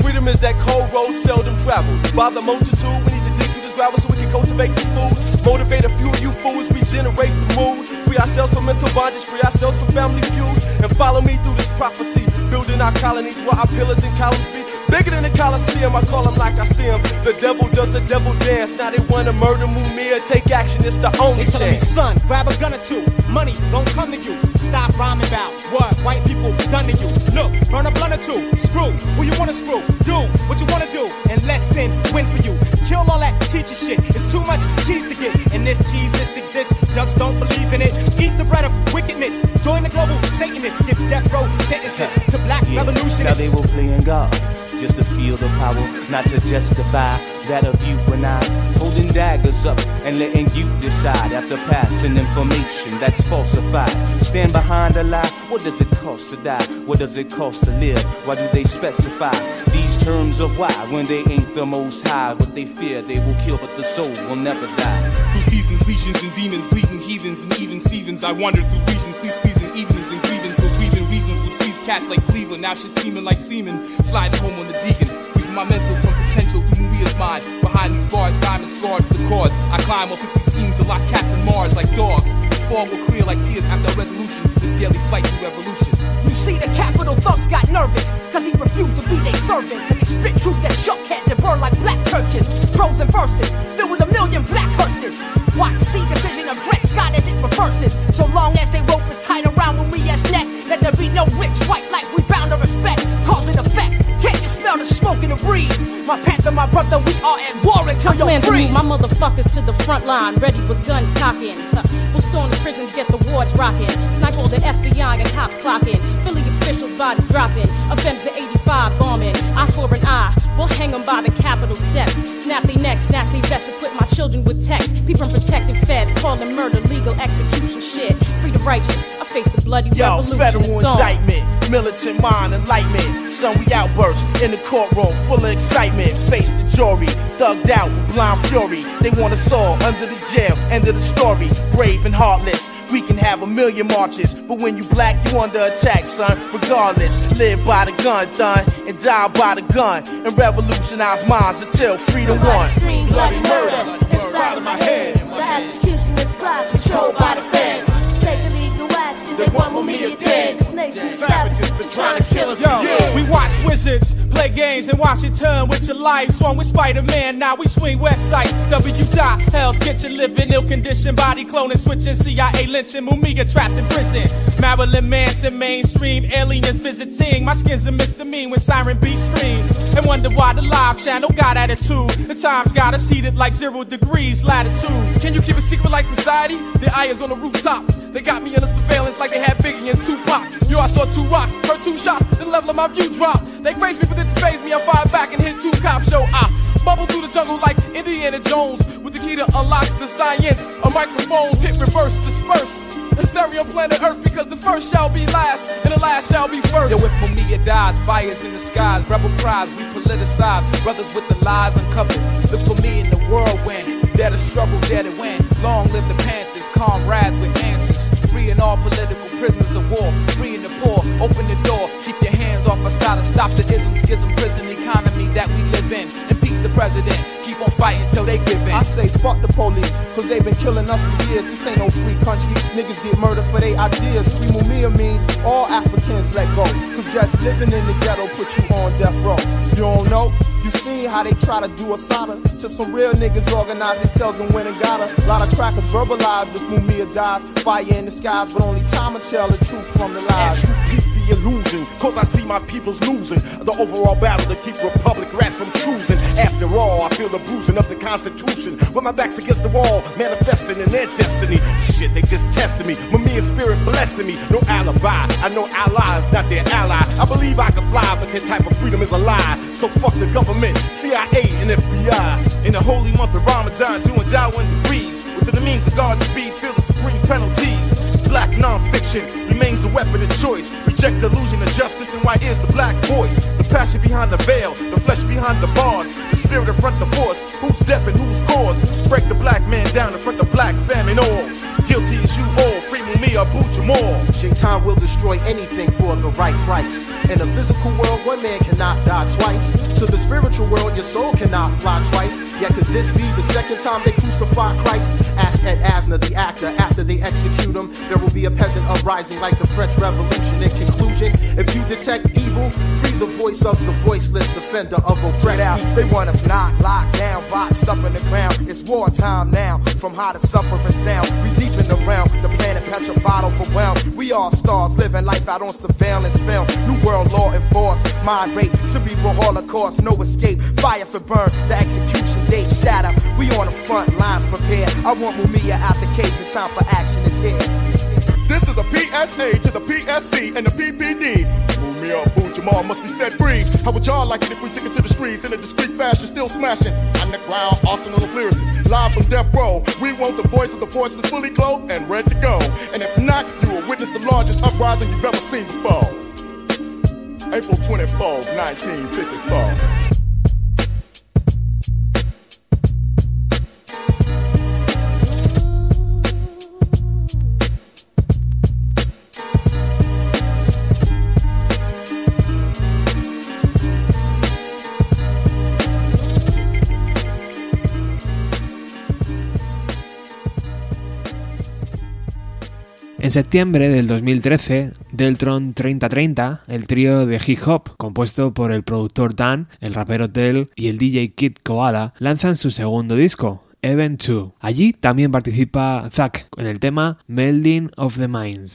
S5: Freedom is that cold road seldom traveled. By the multitude, we need to dig through this gravel so we can cultivate this food. Motivate a few of you fools, regenerate the mood. Free ourselves from mental bondage, free ourselves from family feuds. And follow me through this prophecy. Building our colonies where our pillars and columns be. Bigger than the Coliseum, I call them like I see see 'em. The devil does the devil dance. Now they wanna murder Mumia. Take action, it's the only
S15: They telling me,
S5: chance.
S15: son, grab a gun or two. Money gon' come to you. Stop rhyming about what white people done to you. Look, burn a blunt or two. Screw who you wanna screw. Do what you wanna do, and let sin win for you. Kill all that teacher shit. It's too much cheese to get. And if Jesus exists, just don't believe in it. Eat the bread of wickedness. Join the global Satanists. Give death row sentences to black
S4: Yeah, Now they
S15: revolutionists.
S4: were playing God just to feel the power, not to justify that of you and I. Holding daggers up and letting you decide after passing information that's falsified. Stand behind a lie. What does it cost to die? What does it cost to live? Why do they specify these terms of why when they ain't the most high? What they fear they will kill, but the soul will never die.
S16: Through seasons, legions, and demons, bleeding heathens, and even Stevens. I wandered through regions, these cats like Cleveland. Now shit seeming like semen, sliding home on the deacon. Weaving my mental from potential through Mumia's mind. Behind these bars, diamond scarred for the cause. I climb on 50 schemes to lock cats in Mars like dogs. Fall will clear like tears after resolution. This daily fight through revolution.
S3: You see, the capital thugs got nervous, cause he refused to be their servant. Cause he spit truth that shook cats and burned like black churches. Pros and verses, filled with a million black hearses. Watch, see decision of Dred Scott as it reverses. So long as they rope is tight around Mumia's neck, let there be no rich white life we bound to respect. Can't you smell the smoke in the breeze? My panther, my brother, we are at war until you're free.
S8: my motherfuckers to the front line, ready with guns cocking. Huh. We'll storm the prisons, get the wards rocking. Snipe all the FBI and cops clocking. Philly officials' bodies dropping. Avenge the 85 bombing. Eye for an eye. We'll hang them by the Capitol steps. Snap their necks, snatch their vests, equip my children with text. People protecting feds, calling murder legal execution shit. Free the righteous. I face the bloody
S15: Yo,
S8: revolution.
S15: federal indictment, militant mind enlightenment. Son, we outburst in the courtroom, full of excitement. Face the jury, thugged out with blind fury. They want us all under the jail, end of the story. Brave and heartless, we can have a million marches, but when you black, you under attack, son. Regardless, live by the gun, done, and die by the gun, and revolutionize minds until freedom won.
S6: Scream bloody murder inside of my head. The execution is clock controlled by the feds. Take illegal action, they want Mumia dead. This nation's savages been trying to kill us for years.
S15: Wizards play games in Washington with your life. Swung with Spider Man, now we swing websites. W. Dot, Hell's Kitchen, living ill conditioned, body cloning, switching, CIA lynching, Mumia trapped in prison. Marilyn Manson, mainstream, aliens visiting. My skin's a misdemeanor when Siren B screams. And wonder why the live channel got attitude. The times got us heated like zero degrees latitude.
S16: Can you keep a secret like society? The eye is on the rooftop. They got me under surveillance like they had Biggie and Tupac. Yo, I saw two rocks, heard two shots, the level of my view
S15: drop. They praise me, but didn't phase me. I fired back and hit two cops. show. I bubble through the jungle like Indiana Jones with the key that unlocks the science. A microphones hit reverse, disperse. The stereo planet Earth because the first shall be last and the last shall be first.
S17: Yo, if Mumia dies, fires in the skies, rebel cries, we politicize, brothers with the lies uncovered. Look for me in the whirlwind, dare to struggle, dare to win. Long live the Panthers, comrades with answers. Freeing all political prisoners of war, freeing the poor, open the door, keep your hands off Assata, stop the ism, schism, prison economy that we live in. Impeach the president, keep on fighting till they give in.
S18: I say fuck the police, cause they've been killing us for years. This ain't no free country. Niggas get murdered for their ideas. Free Mumia means all Africans let go. Cause just living in the ghetto put you on death row. You don't know? You seen how they try to do a sada to some real niggas organize themselves and win and got a lot of crackers verbalize if Mumia dies. Fire in the skies, but only time will tell the truth from the lies.
S7: And illusion, cause I see my people's losing. The overall battle to keep Republic rats from choosing. After all, I feel the bruising of the Constitution. With my back's against the wall, manifesting in their destiny. Shit, they just tested me. Mumia spirit blessing me. No alibi. I know allies, not their ally. I believe I can fly, but that type of freedom is a lie. So fuck the government, CIA, and FBI. In the holy month of Ramadan, doing Dawah degrees. Within the means of God's speed, feel the supreme penalties. Black non-fiction remains the weapon of choice. Reject the illusion of justice and why is the black voice? The passion behind the veil, the flesh behind the bars, the spirit in front the force. Who's deaf and who's cause? Break the black man down in front of black famine all. Guilty as you all, free Mumia, Abu Jamal.
S18: Shaitan will destroy anything for the right price. In a physical world, one man cannot die twice. To the spiritual world, your soul cannot fly twice. Yet could this be the second time they crucify Christ? Ask Ed Asner, the actor, after they execute him, there will be a peasant uprising like the French Revolution. In conclusion, if you detect evil, free the voice of the voiceless defender of oppressed. Out, they want us knocked, locked down, boxed up in the ground. It's wartime now, from how to suffer and sound. We deep in the realm, the planet petrified, overwhelmed. We all stars living life out on surveillance film. New world law enforced, mind rape, cerebral holocaust, no escape. Fire for burn, the execution date shatter. We on the front lines prepared. I want Mumia out the cage, the time for action is here.
S7: This is a PSA to the PSC and the PPD. Mumia Abu Jamal must be set free. How would y'all like it if we took it to the streets in a discreet fashion, still smashing? Underground arsenal of lyricists, live from death row. We want the voice of the voiceless fully clothed and ready to go. And if not, you will witness the largest uprising you've ever seen before. April 24th, 1954.
S2: En septiembre del 2013, Deltron 3030, el trío de hip hop compuesto por el productor Dan, el rapero Tell y el DJ Kid Koala, lanzan su segundo disco, Event 2. Allí también participa Zack en el tema Melding of the Minds.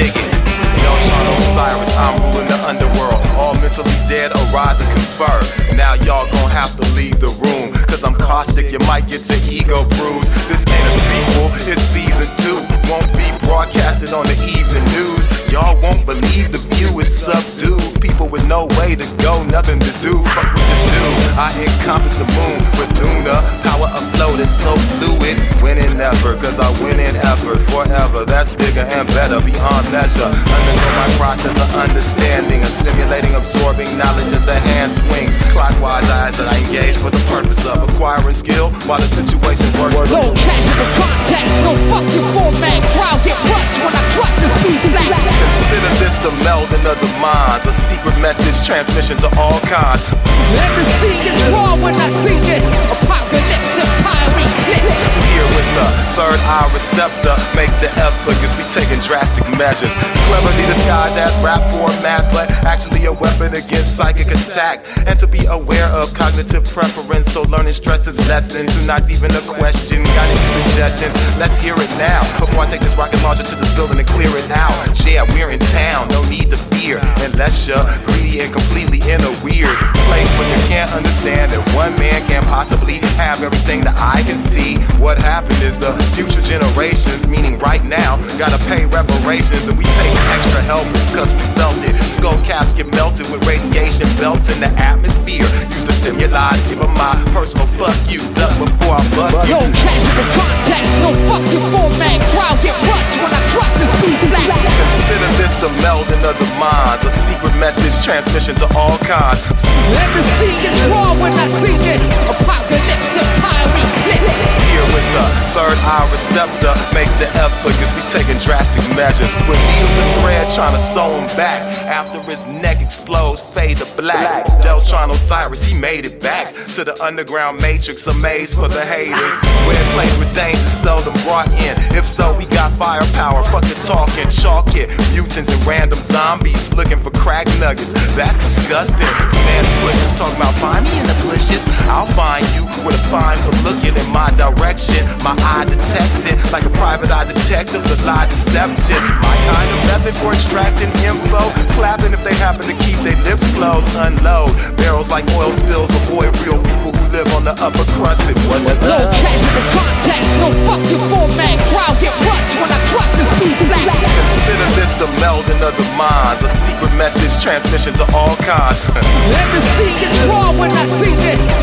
S19: Dig it. Deltron Osiris, I'm ruling the underworld. All mentally dead, arise and confer. Now y'all gon' have to leave the room. Cause I'm caustic, you might get your ego bruised. This ain't a sequel, it's season two. Won't be broadcasted on the evening news. Y'all won't believe the view is subdued. People with no way to go, nothing to do. Fuck what you do. I encompass the moon with Luna. Power afloat is so fluid. Winning never, cause I win in effort forever. That's bigger and better beyond measure. Undergo my process of understanding, assimilating, absorbing knowledge as the hand swings. Clockwise eyes that I engage for the purpose of acquiring skill while the situation works.
S3: Low casual contact, so fuck your format. Crowd get crushed when I trust the feedback.
S19: Consider this a melding of the minds, a secret message transmission to all kinds.
S3: Let the sea is raw when I see this. Apocalypse and fiery clips.
S19: Here with the third eye receptor make the effort, cause we taking drastic measures. Cleverly disguised as rap format, but actually a weapon against psychic attack. And to be aware of cognitive preference, so learning stress is lesson to not even a question. Got any suggestions? Let's hear it now. Before I take this rocket launcher to the building and clear it out. Yeah, we're in town, no need to fear. Unless you're greedy and completely in a weird place where you can't understand that one man can't possibly have everything that I can see. What happened is the future generations, meaning right now, gotta pay reparations and we take extra helmets cause we felt it. Skull caps get melted with radiation belts in the atmosphere. Use the stimuli to give 'em my personal fuck you. Duck before I bust
S3: Yo,
S19: you.
S3: casual contact, so fuck your format. Crowd get rushed when I thrust this beat black.
S19: Consider this a melding of the minds, a secret message transmission to all kinds.
S3: Every scene gets raw when I see this. Apocalypse, empire eclipse.
S19: Here with the third eye receptor, make the effort, cause we taking drastic measures. With needles and thread trying to sew him back. After his neck explodes, fade to black. Deltron Osiris, he made it back to the underground matrix, a maze for the haters. Where place with danger seldom brought in. If so, we got firepower, fucking talking, chalk it. Mutants and random zombies looking for crack nuggets. That's disgusting. Man, bushes talking about find me in the bushes. I'll find you with a fine for looking in my direction. My eye detects it like a private eye detective, the lie deception. My kind of method for extracting info. Clapping if they happen to keep their lips closed. Unload barrels like oil spills. Avoid real people who live on the upper crust. It wasn't
S3: Low
S19: us.
S3: casual contact, so fuck your format. Crowd get rushed when I thrust this beat black.
S19: Consider this a melding of the minds, a secret message transmission to all kinds.
S3: Every scene gets raw when I see this.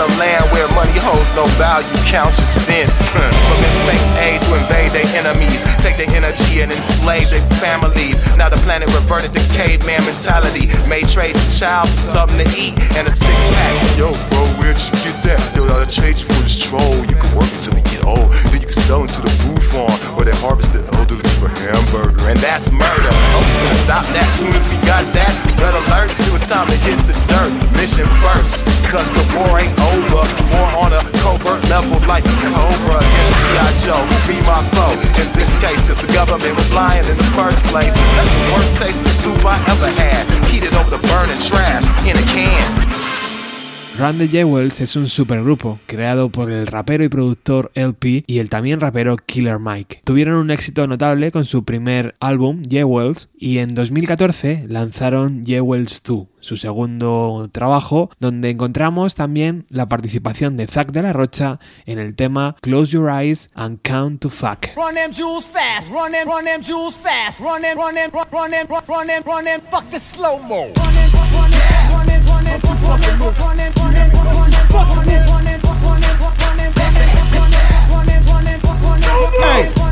S19: A land where money holds no value, count your cents. From inflates aid to invade their enemies, take their energy and enslave their families. Now the planet reverted to caveman mentality, may trade the child for something to eat and a six pack. Yo, bro, where'd you get that? Yo, I'll trade you for this troll. You can work until you get old, then you can sell it to the food farm where they harvest it elderly for hamburger, and that's murder. Oh, we stop that soon as we got that. Red alert, it was time to hit the dirt. Mission first, cause the war ain't over. More on a covert level like Cobra against G.I. Joe. Be my foe in this case, cause the government was lying in the first place. That's the worst taste of soup I ever had. Heated over the burning trash in a can.
S2: Run the Jewels es un supergrupo creado por el rapero y productor LP y el también rapero Killer Mike. Tuvieron un éxito notable con su primer álbum, Jewels, y en 2014 lanzaron Jewels 2, su segundo trabajo, donde encontramos también la participación de Zack de la Rocha en el tema Close Your Eyes and Count to Fuck.
S15: Run them jewels fast, run them, run them jewels fast, run them, run them, run, run them, run, run them, run them, fuck the slow mo. Hey!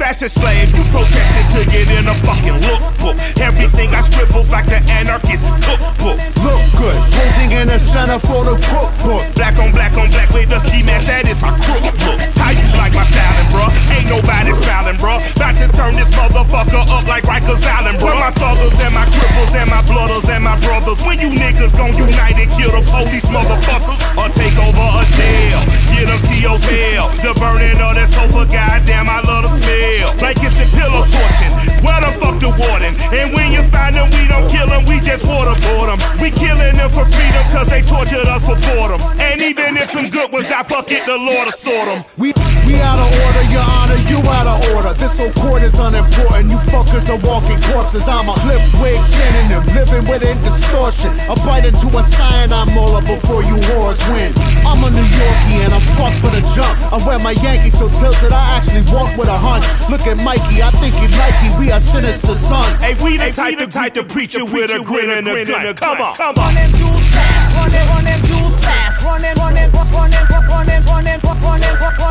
S20: Fashion slave, you protested to get in a fucking lookbook. Everything I scribbled like the anarchist cookbook.
S21: Look good, posing in the center for the cookbook.
S20: Black on black on black with the ski mask, that is my crook look. How you like my styling, bruh? Ain't nobody smiling, bruh. About to turn this motherfucker up like Rikers Island, bruh. My thuggers and my cripples and my blooders and my brothers. When you niggas gon' unite and kill the police motherfuckers or take over a jail, get them CO's hell. The burning of that sofa, goddamn, I love the smell. Blankets and pillow torching. Where the fuck the warden? And when you find them, we don't kill them, we just waterboard them. We killing them for freedom, cause they tortured us for boredom. And even if some good ones die, fuck it, the Lord will sort them.
S21: We we out of order, your honor, you out of order. This whole court is unimportant. You fuckers are walking corpses. I'm a flip wig synonym, living within distortion. I bite into a cyanide molar before you whores win. I'm a New Yorkie and I'm fucked for the jump. I wear my Yankees so tilted, I actually walk with a hunch. Look at Mikey, I think he like you. We are sinister sons.
S20: Hey, we the type, the type to preach it with a grin and a gun. Come on, come on.
S15: them jewels fast, run them, run them jewels fast, run them, run them, run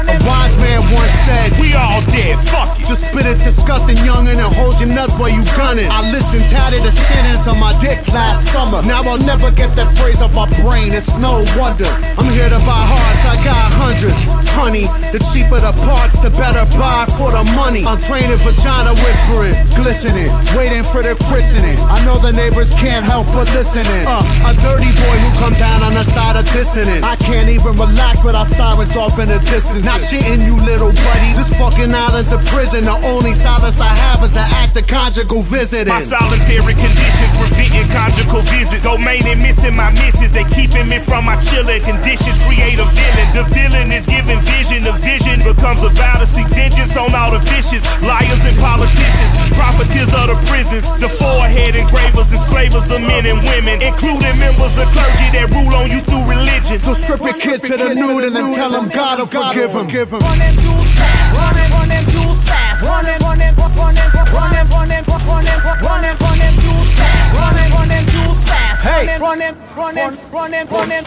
S21: A wise man once said,
S20: We all dead, fuck it.
S21: Just spit it disgusting, youngin', and hold your nuts while you gunning. I listened tatted the sentence on my dick last summer. Now I'll never get that phrase off my brain, it's no wonder. I'm here to buy hearts, I got hundreds. Honey, the cheaper the parts, the better buy for the money. I'm training vagina whispering, glistening, waiting for the christening. I know the neighbors can't help but listening. Uh, a dirty boy who come down on the side of I can't even relax without sirens off in the distance. Not shitting you, little buddy. This fucking island's a prison. The only solace I have is an act of conjugal visiting.
S20: My solitary conditions preventing conjugal visits. Domaining missing my misses. They keeping me from my chilling conditions. Create a villain. The villain is giving vision. The vision becomes a vow to seek vengeance on all the vicious liars and politicians. Profiteers of the prisons. The forehead engravers, enslavers of men and women, including members of clergy that rule on you through religion.
S21: So strip your kids to the nude and then tell them God will forgive them. Give them.
S22: Run them jewels fast, run them, run them jewels fast, run them, run them, run them, run them, run them, run them, run them, run them jewels fast, run them, run them jewels fast, run them, run them, run them, run them, run them.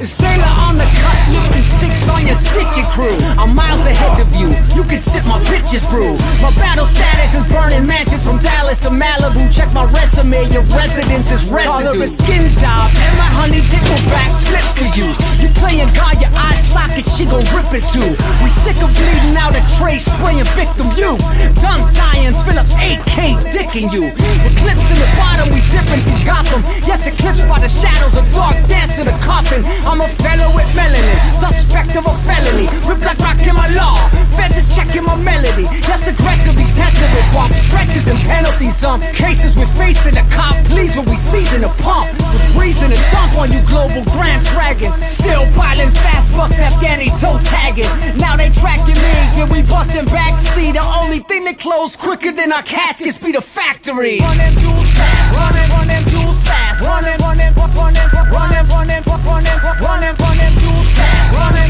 S3: It's Taylor on the cut, lifting six on your stitching crew. I'm miles ahead of you. You can sip my bitches brew. My battle status is burning mansions from Dallas to Malibu. Check my resume, your residence is residue. Call a skin job, and my honey dick will backflip for you. You playing God, your eye socket, she gon' rip it too. We sick of bleeding out a tray, spraying victim you. Done dying, Philip AK dicking you. Eclipse in the bottom, we dipping from Gotham. Yes, eclipsed by the shadows of dark dance in the coffin. I'm a fellow with melanin, suspect of a felony. Rip like rock in my law. Feds is checking my melody. Yes, aggressively tested with bump stretches and penalties. Some cases we're facing the cop, please, when we season the pump. With reason and dump on you global grand dragons. Still piling fast bucks, Afghani toe tagging. Now they tracking me, yeah, we busting back. See, the only thing that close quicker than our caskets be the factory.
S22: Run them jewels fast, run them, run them jewels fast, run them, run them, run them, run them, run them, run them, run them, run them run them, jewels fast, run them,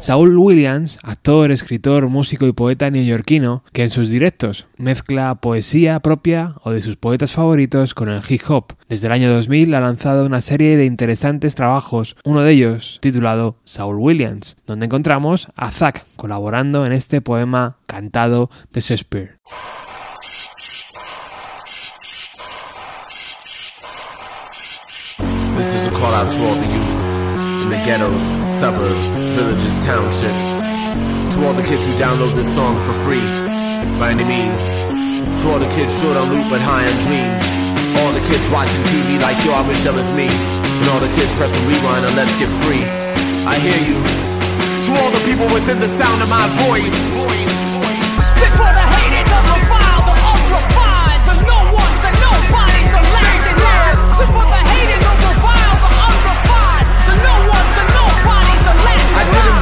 S2: Saul Williams, actor, escritor, músico y poeta neoyorquino, que en sus directos mezcla poesía propia o de sus poetas favoritos con el hip hop. Desde el año 2000 ha lanzado una serie de interesantes trabajos, uno de ellos titulado Saul Williams, donde encontramos a Zack colaborando en este poema cantado de Shakespeare.
S23: Out to all the youth in the ghettos, suburbs, villages, townships. To all the kids who download this song for free, by any means. To all the kids short on loot but high on dreams. All the kids watching TV like yo, I that was me. And all the kids pressing rewind on Let's Get Free. I hear you. To all the people within the sound of my voice.
S22: Spit for the hated,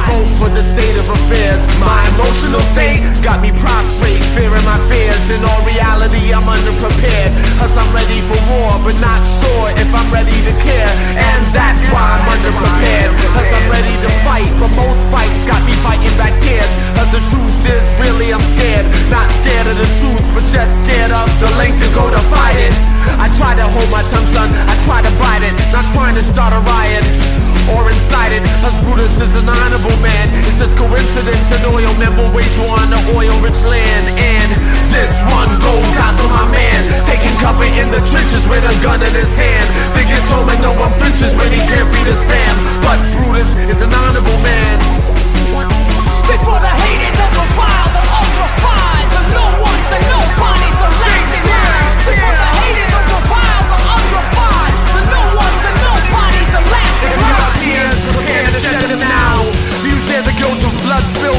S23: vote for the state of affairs. My emotional state got me prostrate, fearing my fears. In all reality, I'm underprepared. Cause I'm ready for war, but not sure if I'm ready to care. And that's why I'm underprepared. Cause I'm ready to fight, but most fights got me fighting back tears. Cause the truth is, really, I'm scared. Not scared of the truth, but just scared of the length to go to fight it. I try to hold my tongue, son. I try to bite it. Not trying to start a riot or incite it. Cause Brutus is an honorable man. It's just coincidence an oil member wage war on the oil rich land. And this one goes out to my man. Taking cover in the trenches with a gun in his hand. Think it's home and no one flinches when he can't feed his fam. But Brutus is an honorable man.
S22: Spit for the hated, the reviled,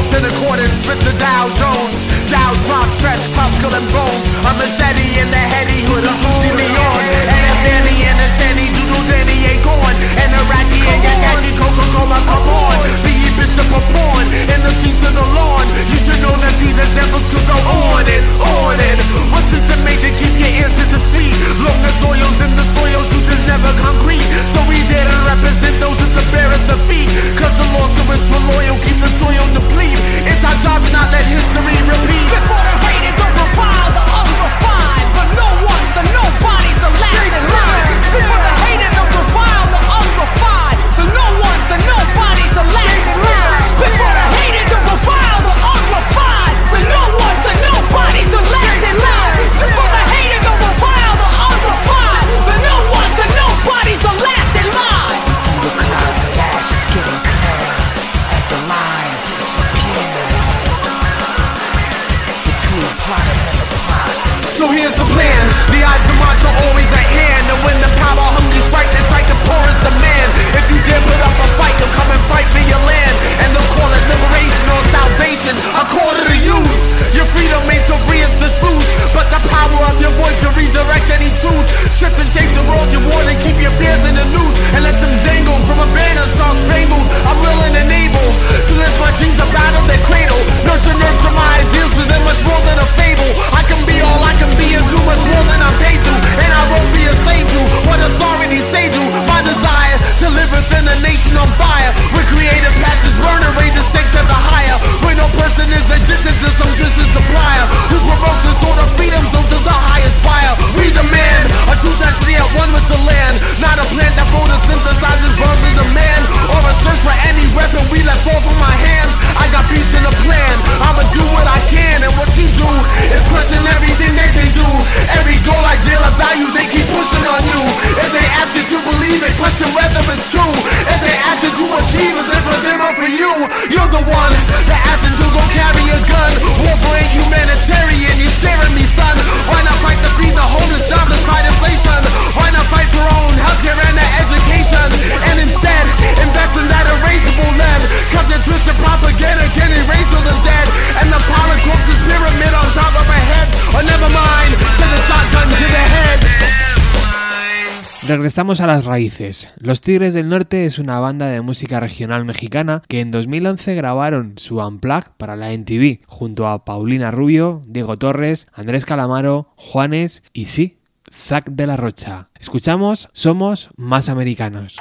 S22: dropped in
S23: accordance with the Dow Jones. Dow drops fresh crops, killing bones. A machete in the heady hood, a Susie Leon. And if Danny and a Shanny, Doodle Danny ain't gone. And Iraqi and Yakaki, Coca Cola, come on. Be Bishop of Porn, in the streets of the lawn. You should know
S2: Regresamos a las raíces. Los Tigres del Norte es una banda de música regional mexicana que en 2011 grabaron su Unplugged para la NTV junto a Paulina Rubio, Diego Torres, Andrés Calamaro, Juanes y sí, Zack de la Rocha. Escuchamos Somos Más Americanos.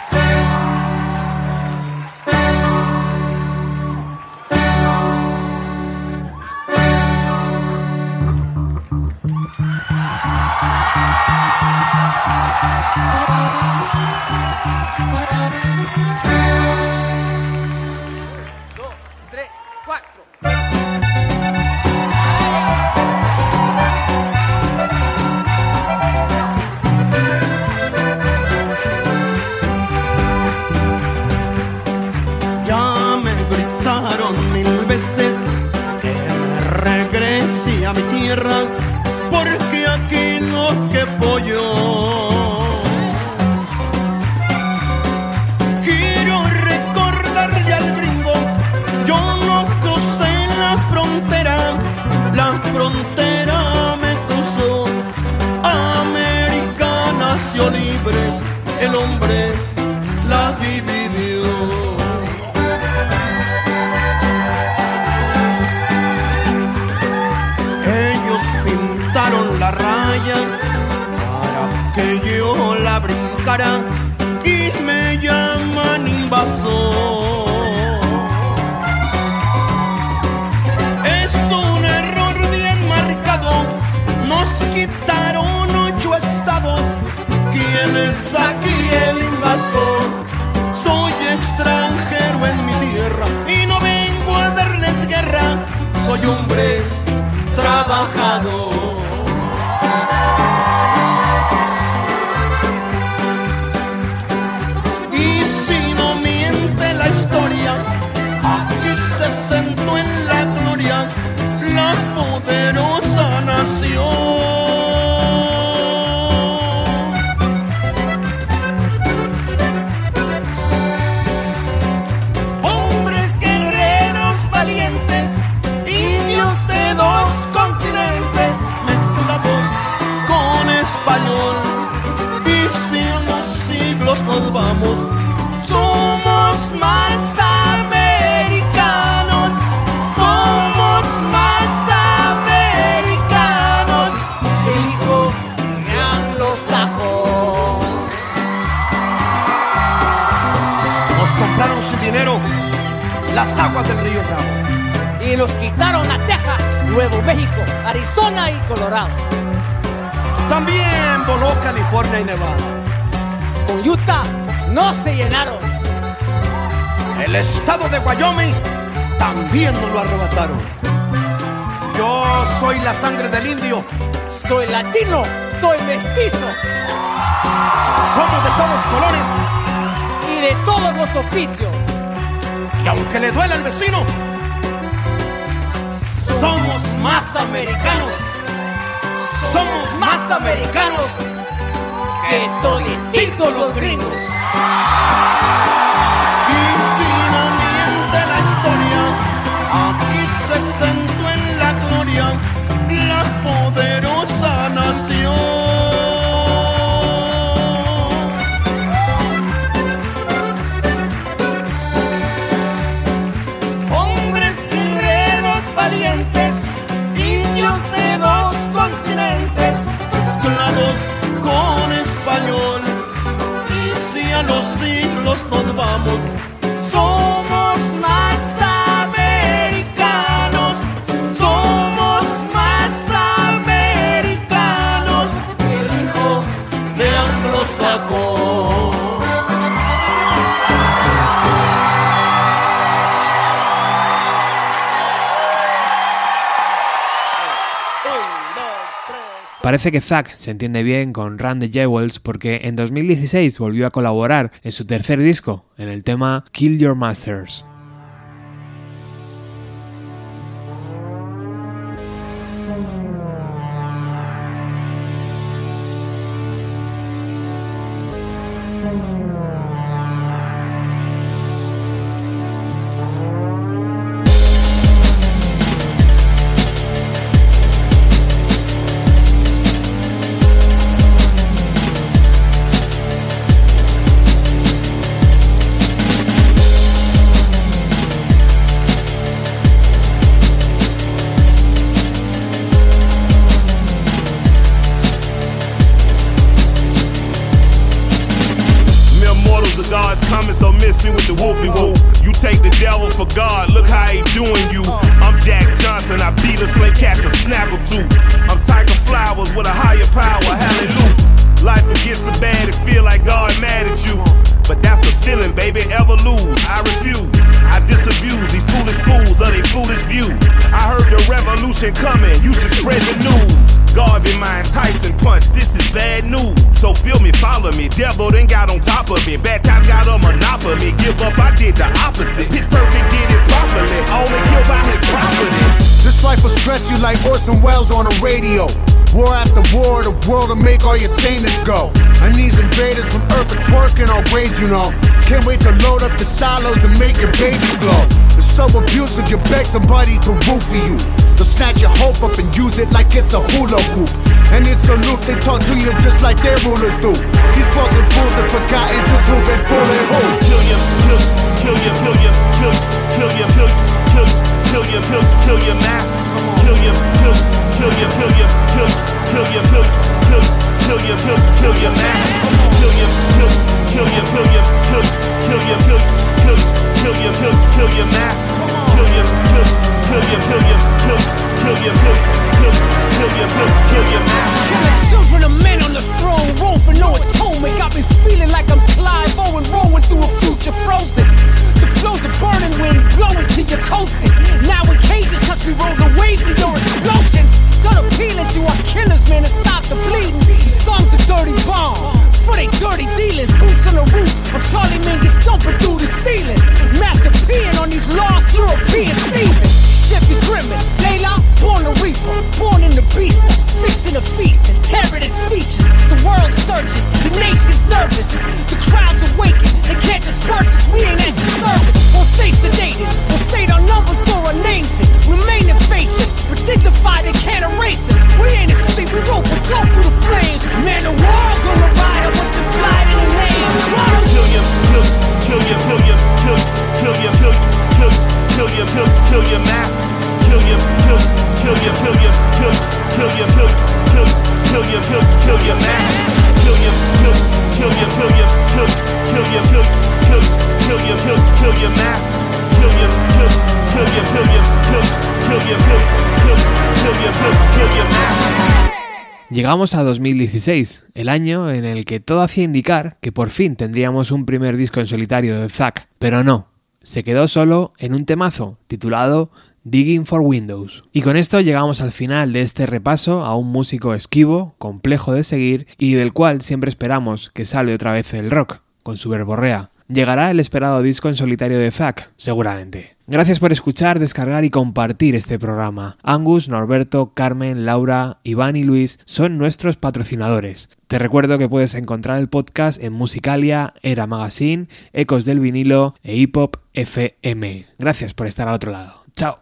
S24: el hombre la dividió. Ellos pintaron la raya para que yo la brincara
S3: abarcado. Colorado.
S24: También voló California y Nevada.
S3: Con Utah no se llenaron.
S24: El estado de Wyoming también nos lo arrebataron. Yo soy la sangre del indio.
S3: Soy latino, soy mestizo.
S24: Somos de todos colores.
S3: Y de todos los oficios.
S24: Y aunque le duela al vecino, somos más americanos somos más americanos que todititos los gringos.
S2: Parece que Zack se entiende bien con Randy Jewels porque en 2016 volvió a colaborar en su tercer disco, en el tema Kill Your Masters.
S20: It like
S21: it's a hula hoop. And it's a loop, they talk to you just like their rulers do. These fucking fools have forgotten just who been fooling who.
S20: Kill you, kill, kill you, kill you, kill, kill you, kill, kill, kill you, kill, kill your mask. Kill you, kill, kill you, kill you, kill, kill you, kill, kill, kill you, kill, kill your mask. Kill you, kill, kill you, kill you, kill, kill you, kill, kill, kill you, kill, kill your mask. Kill you, kill, kill you, kill you, kill, kill you, kill, kill, kill you,
S22: Killing children on the throne, no atonement. Got me feeling like I'm Clive rolling through a future frozen. The flows of burning wind blowing coasting. Now in cages, cause we roll the waves of your explosions. To our killers, man, to stop the bleeding. Songs are dirty bomb. For they dirty dealings, boots on the roof. Or Charlie Mingus jumping through the ceiling. Master peeing on these lost European Stephen. Shippy Grimmin, Layla, born a reaper, born in the beast, fixing a feast and tearing its features. The world searches, the nation's nervous, the crowd's awakened, they can't disperse us, we ain't at your service. Won't stay sedated, won't state our numbers or our names, it. remaining faceless, but dignified, they can't erase us. We ain't asleep, we rope and go through the flames. Man, the war gonna ride on what's implied in the name.
S20: Kill you, kill, kill you, kill you, kill, kill you, kill, kill, kill you, kill, kill your mask. Kill you, kill, kill you, kill you, kill, kill you, kill, kill, kill you, kill, kill your mask. Kill you, kill, kill you, kill you, kill, kill you, kill, kill, kill you, kill, kill your mask. Kill you, kill, kill you, kill you, kill,
S2: Llegamos a 2016, el año en el que todo hacía indicar que por fin tendríamos un primer disco en solitario de Zack, pero no, se quedó solo en un temazo titulado Digging for Windows. Y con esto llegamos al final de este repaso a un músico esquivo, complejo de seguir y del cual siempre esperamos que sale otra vez el rock, con su verborrea. Llegará el esperado disco en solitario de Zack, seguramente. Gracias por escuchar, descargar y compartir este programa. Angus, Norberto, Carmen, Laura, Iván y Luis son nuestros patrocinadores. Te recuerdo que puedes encontrar el podcast en Musicalia, Era Magazine, Ecos del Vinilo e Hip Hop FM. Gracias por estar al otro lado. Chao.